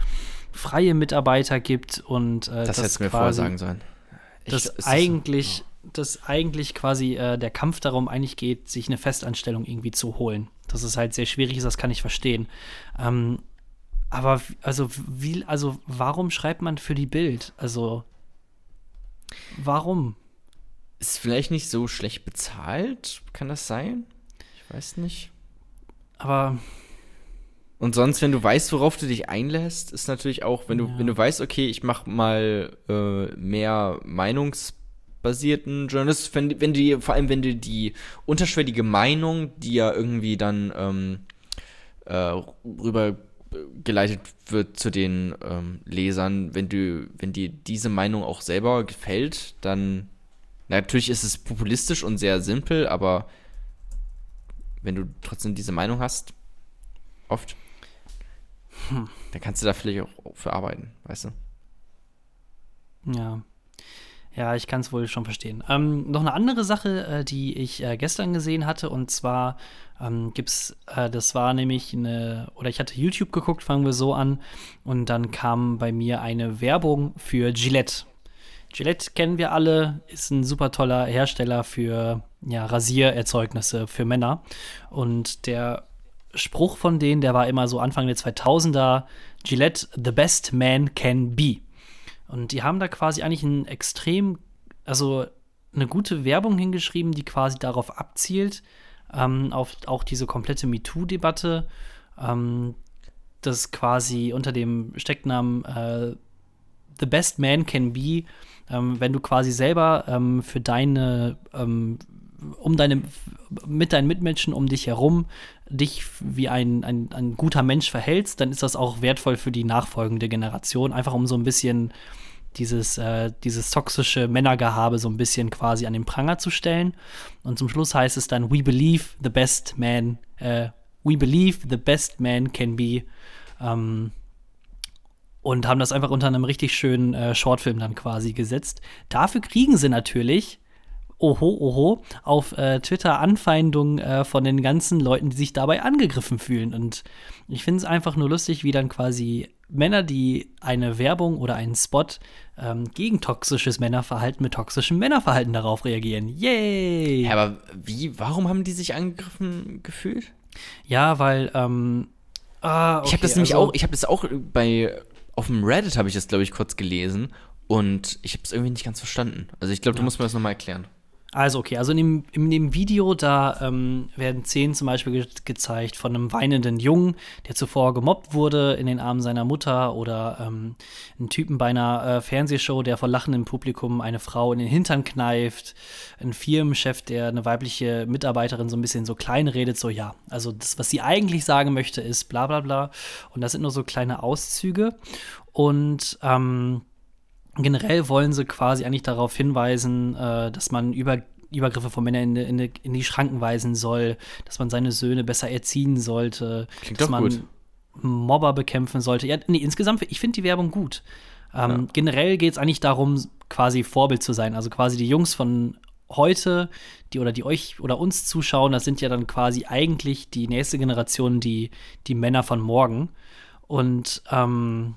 freie Mitarbeiter gibt und äh, das hätte mir vorher sagen sollen. Ich, dass eigentlich. Dass eigentlich quasi äh, der Kampf darum eigentlich geht, sich eine Festanstellung irgendwie zu holen. Dass es halt sehr schwierig ist, das kann ich verstehen. Ähm, aber also wie, also warum schreibt man für die Bild? Also warum? Ist vielleicht nicht so schlecht bezahlt, kann das sein? Ich weiß nicht. Aber und sonst, wenn du weißt, worauf du dich einlässt, ist natürlich auch, wenn du, ja. wenn du weißt, okay, ich mache mal äh, mehr meinungsbasierten Journalismus, wenn, wenn du vor allem wenn du die unterschwellige Meinung, die ja irgendwie dann ähm, äh, rüber geleitet wird zu den ähm, Lesern, wenn du, wenn dir diese Meinung auch selber gefällt, dann natürlich ist es populistisch und sehr simpel, aber wenn du trotzdem diese Meinung hast, oft, hm. dann kannst du da vielleicht auch für arbeiten, weißt du? Ja. Ja, ich kann es wohl schon verstehen. Ähm, noch eine andere Sache, äh, die ich äh, gestern gesehen hatte, und zwar ähm, gibt's, äh, das war nämlich eine, oder ich hatte YouTube geguckt, fangen wir so an, und dann kam bei mir eine Werbung für Gillette. Gillette kennen wir alle, ist ein super toller Hersteller für ja, Rasiererzeugnisse für Männer. Und der Spruch von denen, der war immer so Anfang der 2000er, Gillette, the best man can be. Und die haben da quasi eigentlich ein extrem, also eine gute Werbung hingeschrieben, die quasi darauf abzielt, ähm, auf auch diese komplette MeToo-Debatte, ähm, das quasi unter dem Stecknamen äh, The Best Man Can Be, ähm, wenn du quasi selber ähm, für deine, ähm, um deine, mit deinen Mitmenschen um dich herum dich wie ein, ein, ein guter Mensch verhältst, dann ist das auch wertvoll für die nachfolgende Generation, einfach um so ein bisschen dieses, äh, dieses toxische Männergehabe so ein bisschen quasi an den Pranger zu stellen. Und zum Schluss heißt es dann, we believe the best man, äh, we believe the best man can be. Ähm, und haben das einfach unter einem richtig schönen äh, Shortfilm dann quasi gesetzt. Dafür kriegen sie natürlich oho, oho, auf äh, Twitter Anfeindungen äh, von den ganzen Leuten, die sich dabei angegriffen fühlen. Und ich finde es einfach nur lustig, wie dann quasi Männer, die eine Werbung oder einen Spot ähm, gegen toxisches Männerverhalten mit toxischem Männerverhalten darauf reagieren. Yay! Ja, aber wie, warum haben die sich angegriffen gefühlt? Ja, weil, ähm, ah, okay, ich habe das nämlich also, auch, ich habe das auch bei, auf dem Reddit habe ich das, glaube ich, kurz gelesen und ich habe es irgendwie nicht ganz verstanden. Also ich glaube, du ja. musst mir das nochmal erklären. Also okay, also in dem, in dem Video, da ähm, werden Szenen zum Beispiel ge gezeigt von einem weinenden Jungen, der zuvor gemobbt wurde in den Armen seiner Mutter oder ähm, einen Typen bei einer äh, Fernsehshow, der vor lachendem Publikum eine Frau in den Hintern kneift, ein Firmenchef, der eine weibliche Mitarbeiterin so ein bisschen so klein redet, so ja, also das, was sie eigentlich sagen möchte, ist bla bla bla. Und das sind nur so kleine Auszüge. Und ähm, generell wollen sie quasi eigentlich darauf hinweisen, äh, dass man über Übergriffe von Männern in, in, in, die Schranken weisen soll, dass man seine Söhne besser erziehen sollte, Klingt dass man gut. Mobber bekämpfen sollte. Ja, nee, insgesamt, ich finde die Werbung gut. Ähm, ja. Generell geht es eigentlich darum, quasi Vorbild zu sein. Also quasi die Jungs von heute, die oder die euch oder uns zuschauen, das sind ja dann quasi eigentlich die nächste Generation, die, die Männer von morgen. Und ähm,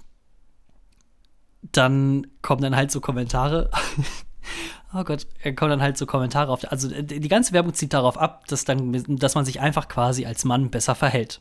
dann kommen dann halt so Kommentare. oh Gott, kommen dann halt so Kommentare auf. Also die ganze Werbung zieht darauf ab, dass, dann, dass man sich einfach quasi als Mann besser verhält.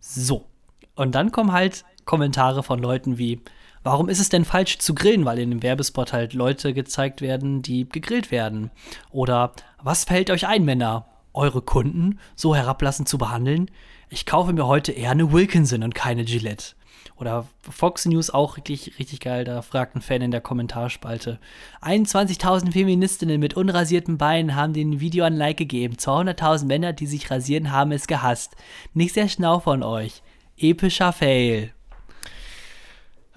So. Und dann kommen halt Kommentare von Leuten wie, warum ist es denn falsch zu grillen? Weil in dem Werbespot halt Leute gezeigt werden, die gegrillt werden. Oder was fällt euch ein, Männer? Eure Kunden so herablassend zu behandeln? Ich kaufe mir heute eher eine Wilkinson und keine Gillette. Oder Fox News auch richtig, richtig geil. Da fragt ein Fan in der Kommentarspalte. 21.000 Feministinnen mit unrasierten Beinen haben dem Video ein Like gegeben. 200.000 Männer, die sich rasieren, haben es gehasst. Nicht sehr schnau von euch. Epischer Fail.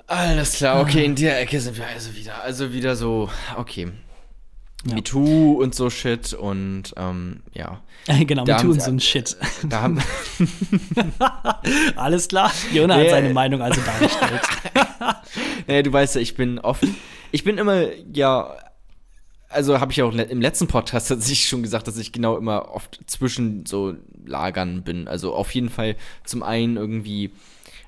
Alles klar, okay, in der Ecke sind wir also wieder. Also wieder so, okay. Ja. MeToo und so Shit und ähm, ja. genau, MeToo und so ein Shit. Da haben Alles klar, Jona nee. hat seine Meinung also dargestellt. naja, du weißt ja, ich bin offen. Ich bin immer, ja, also habe ich auch im letzten Podcast tatsächlich schon gesagt, dass ich genau immer oft zwischen so Lagern bin. Also auf jeden Fall zum einen irgendwie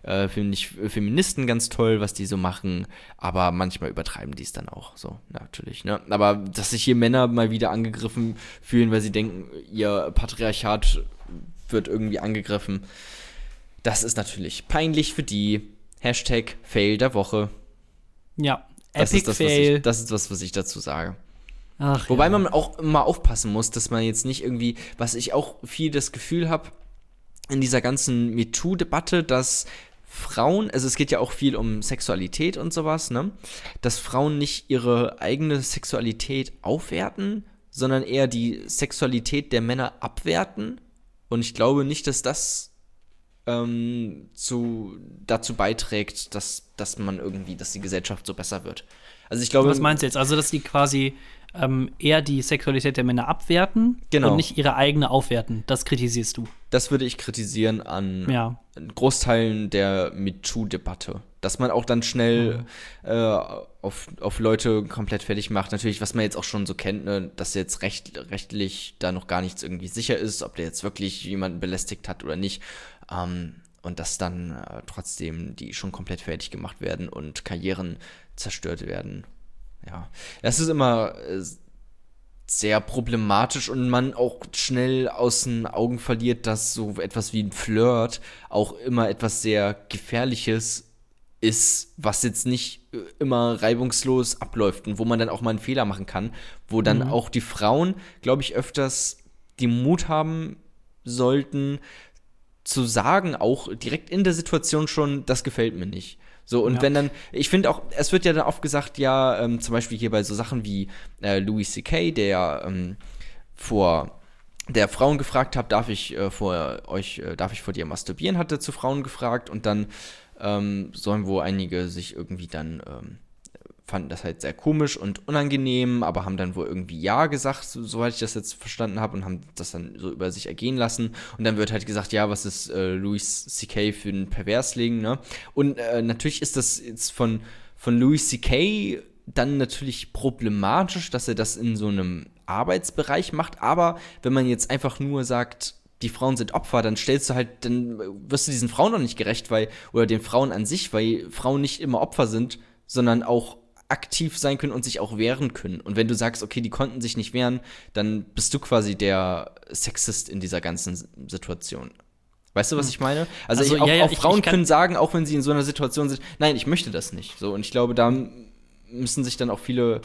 äh, finde ich Feministen ganz toll, was die so machen, aber manchmal übertreiben die es dann auch so, natürlich. Ne? Aber dass sich hier Männer mal wieder angegriffen fühlen, weil sie denken, ihr Patriarchat wird irgendwie angegriffen, das ist natürlich peinlich für die. Hashtag Fail der Woche. Ja, das Epic ist das, Fail. Ich, das ist was, was ich dazu sage. Ach, Wobei ja. man auch immer aufpassen muss, dass man jetzt nicht irgendwie, was ich auch viel das Gefühl habe, in dieser ganzen MeToo-Debatte, dass Frauen, also es geht ja auch viel um Sexualität und sowas, ne? Dass Frauen nicht ihre eigene Sexualität aufwerten, sondern eher die Sexualität der Männer abwerten. Und ich glaube nicht, dass das ähm, zu, dazu beiträgt, dass, dass man irgendwie, dass die Gesellschaft so besser wird. Also ich glaube. Was meinst du jetzt? Also, dass die quasi ähm, eher die Sexualität der Männer abwerten genau. und nicht ihre eigene aufwerten. Das kritisierst du. Das würde ich kritisieren an ja. Großteilen der MeToo-Debatte. Dass man auch dann schnell mhm. äh, auf, auf Leute komplett fertig macht. Natürlich, was man jetzt auch schon so kennt, ne, dass jetzt recht, rechtlich da noch gar nichts irgendwie sicher ist, ob der jetzt wirklich jemanden belästigt hat oder nicht. Ähm, und dass dann äh, trotzdem die schon komplett fertig gemacht werden und Karrieren zerstört werden ja, das ist immer äh, sehr problematisch und man auch schnell aus den Augen verliert, dass so etwas wie ein Flirt auch immer etwas sehr Gefährliches ist, was jetzt nicht äh, immer reibungslos abläuft und wo man dann auch mal einen Fehler machen kann, wo dann mhm. auch die Frauen, glaube ich, öfters die Mut haben sollten, zu sagen, auch direkt in der Situation schon, das gefällt mir nicht. So, und ja. wenn dann, ich finde auch, es wird ja dann oft gesagt, ja, ähm, zum Beispiel hier bei so Sachen wie äh, Louis C.K., der ähm, vor der Frauen gefragt hat, darf ich äh, vor euch, äh, darf ich vor dir masturbieren, hat er zu Frauen gefragt und dann ähm, sollen wohl einige sich irgendwie dann ähm, fanden das halt sehr komisch und unangenehm, aber haben dann wohl irgendwie Ja gesagt, so, soweit ich das jetzt verstanden habe, und haben das dann so über sich ergehen lassen. Und dann wird halt gesagt, ja, was ist äh, Louis C.K. für ein Perversling, ne? Und äh, natürlich ist das jetzt von, von Louis C.K. dann natürlich problematisch, dass er das in so einem Arbeitsbereich macht. Aber wenn man jetzt einfach nur sagt, die Frauen sind Opfer, dann stellst du halt, dann wirst du diesen Frauen noch nicht gerecht, weil, oder den Frauen an sich, weil Frauen nicht immer Opfer sind, sondern auch aktiv sein können und sich auch wehren können. Und wenn du sagst, okay, die konnten sich nicht wehren, dann bist du quasi der Sexist in dieser ganzen Situation. Weißt du, was hm. ich meine? Also, also ich, auch, ja, ja, auch Frauen ich, ich können sagen, auch wenn sie in so einer Situation sind, nein, ich möchte das nicht. So, und ich glaube, da müssen sich dann auch viele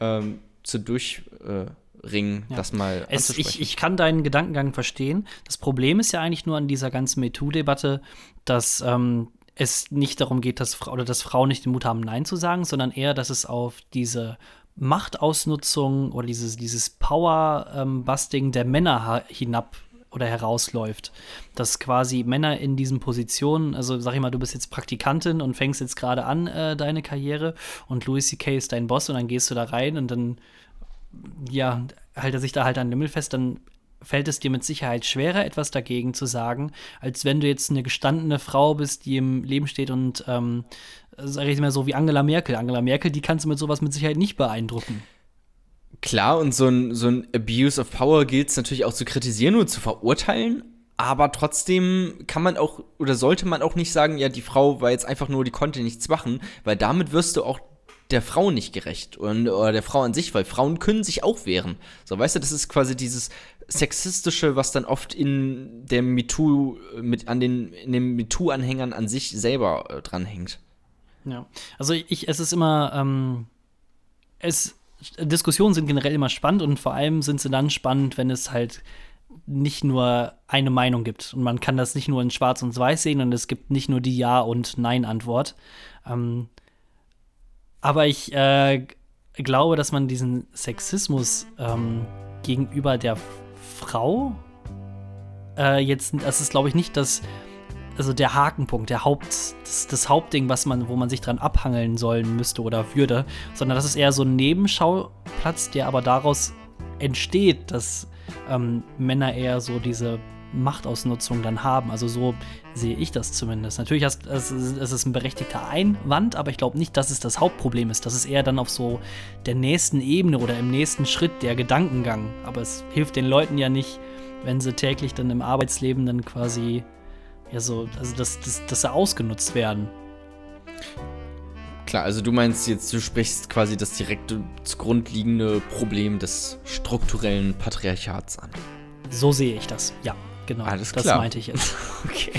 ähm, zu durchringen, ja. das mal es, ich, ich kann deinen Gedankengang verstehen. Das Problem ist ja eigentlich nur an dieser ganzen MeToo-Debatte, dass ähm, es nicht darum geht, dass, Fra oder dass Frauen nicht den Mut haben, Nein zu sagen, sondern eher, dass es auf diese Machtausnutzung oder dieses, dieses Power-Busting der Männer hinab oder herausläuft. Dass quasi Männer in diesen Positionen, also sag ich mal, du bist jetzt Praktikantin und fängst jetzt gerade an äh, deine Karriere und Louis C.K. ist dein Boss und dann gehst du da rein und dann, ja, hält er sich da halt an Limmel fest, dann fällt es dir mit Sicherheit schwerer, etwas dagegen zu sagen, als wenn du jetzt eine gestandene Frau bist, die im Leben steht und, ähm, sag ich mal so wie Angela Merkel. Angela Merkel, die kannst du mit sowas mit Sicherheit nicht beeindrucken. Klar, und so ein, so ein Abuse of Power gilt es natürlich auch zu kritisieren und zu verurteilen. Aber trotzdem kann man auch oder sollte man auch nicht sagen, ja, die Frau war jetzt einfach nur, die konnte nichts machen, weil damit wirst du auch der Frau nicht gerecht und, oder der Frau an sich, weil Frauen können sich auch wehren. So, weißt du, das ist quasi dieses sexistische, was dann oft in der MeToo mit an den in den MeToo-Anhängern an sich selber äh, dranhängt. Ja, also ich, es ist immer, ähm, es Diskussionen sind generell immer spannend und vor allem sind sie dann spannend, wenn es halt nicht nur eine Meinung gibt und man kann das nicht nur in Schwarz und Weiß sehen und es gibt nicht nur die Ja- und Nein-Antwort. Ähm, aber ich äh, glaube, dass man diesen Sexismus ähm, gegenüber der Frau? Äh, jetzt, das ist glaube ich nicht das also der Hakenpunkt, der Haupt, das, das, Hauptding, was man, wo man sich dran abhangeln sollen müsste oder würde, sondern das ist eher so ein Nebenschauplatz, der aber daraus entsteht, dass ähm, Männer eher so diese Machtausnutzung dann haben. Also so sehe ich das zumindest. Natürlich ist es ein berechtigter Einwand, aber ich glaube nicht, dass es das Hauptproblem ist. Das ist eher dann auf so der nächsten Ebene oder im nächsten Schritt der Gedankengang. Aber es hilft den Leuten ja nicht, wenn sie täglich dann im Arbeitsleben dann quasi ja so, also dass, dass, dass sie ausgenutzt werden. Klar, also du meinst jetzt, du sprichst quasi das direkte zugrundliegende Problem des strukturellen Patriarchats an. So sehe ich das, ja, genau. Alles klar. Das meinte ich jetzt. okay.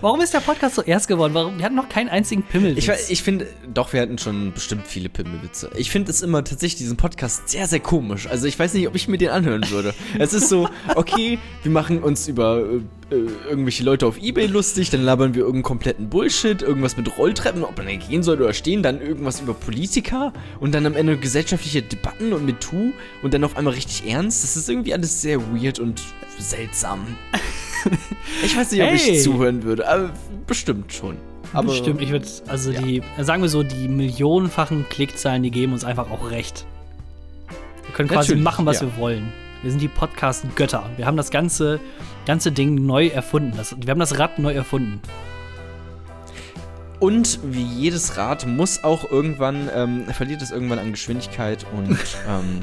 Warum ist der Podcast so erst geworden? Warum? Wir hatten noch keinen einzigen Pimmelwitz. Ich, ich finde, doch, wir hatten schon bestimmt viele Pimmelwitze. Ich finde es immer tatsächlich diesen Podcast sehr, sehr komisch. Also ich weiß nicht, ob ich mir den anhören würde. es ist so, okay, wir machen uns über äh, irgendwelche Leute auf Ebay lustig, dann labern wir irgendeinen kompletten Bullshit, irgendwas mit Rolltreppen, ob man da gehen soll oder stehen, dann irgendwas über Politiker und dann am Ende gesellschaftliche Debatten und mit Tu und dann auf einmal richtig ernst. Das ist irgendwie alles sehr weird und seltsam. ich weiß nicht, ob hey. ich zuhören würde, aber bestimmt schon. Aber bestimmt, ich würde, also ja. die, sagen wir so, die millionenfachen Klickzahlen, die geben uns einfach auch recht. Wir können quasi Natürlich, machen, was ja. wir wollen. Wir sind die Podcast-Götter. Wir haben das ganze, ganze Ding neu erfunden. Das, wir haben das Rad neu erfunden. Und wie jedes Rad muss auch irgendwann, ähm, verliert es irgendwann an Geschwindigkeit und ähm,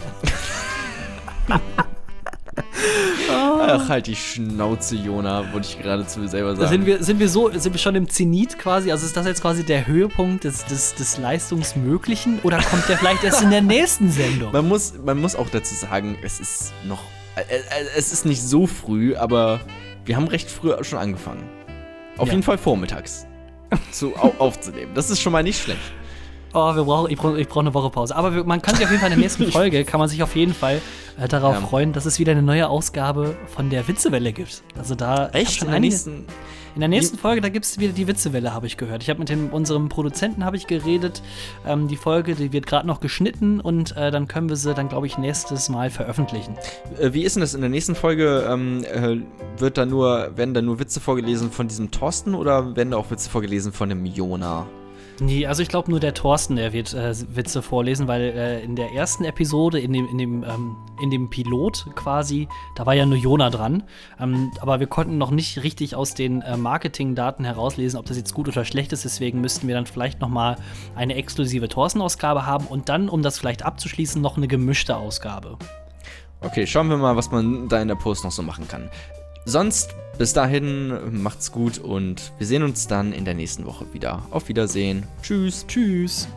Ach, halt die Schnauze, Jona, wollte ich gerade zu mir selber sagen. Sind wir, sind wir so, sind wir schon im Zenit quasi? Also ist das jetzt quasi der Höhepunkt des, des, des Leistungsmöglichen oder kommt der vielleicht erst in der nächsten Sendung? Man muss, man muss auch dazu sagen, es ist noch, es ist nicht so früh, aber wir haben recht früh schon angefangen. Auf ja. jeden Fall vormittags zu, aufzunehmen. Das ist schon mal nicht schlecht. Oh, wir brauchen, ich brauche brauch eine Woche Pause. Aber wir, man kann sich auf jeden Fall in der nächsten Folge, kann man sich auf jeden Fall äh, darauf ja. freuen, dass es wieder eine neue Ausgabe von der Witzewelle gibt. Also da Echt? In der, nächsten, in der nächsten Folge, da gibt es wieder die Witzewelle, habe ich gehört. Ich habe mit dem, unserem Produzenten habe ich geredet. Ähm, die Folge, die wird gerade noch geschnitten und äh, dann können wir sie dann, glaube ich, nächstes Mal veröffentlichen. Äh, wie ist denn das in der nächsten Folge? Ähm, äh, wird da nur, werden da nur Witze vorgelesen von diesem Thorsten oder werden da auch Witze vorgelesen von dem Jona? Nee, also ich glaube nur der Thorsten, der wird äh, Witze vorlesen, weil äh, in der ersten Episode, in dem, in, dem, ähm, in dem Pilot quasi, da war ja nur Jona dran. Ähm, aber wir konnten noch nicht richtig aus den äh, Marketingdaten herauslesen, ob das jetzt gut oder schlecht ist. Deswegen müssten wir dann vielleicht noch mal eine exklusive Thorsten-Ausgabe haben und dann, um das vielleicht abzuschließen, noch eine gemischte Ausgabe. Okay, schauen wir mal, was man da in der Post noch so machen kann. Sonst bis dahin macht's gut und wir sehen uns dann in der nächsten Woche wieder. Auf Wiedersehen. Tschüss. Tschüss.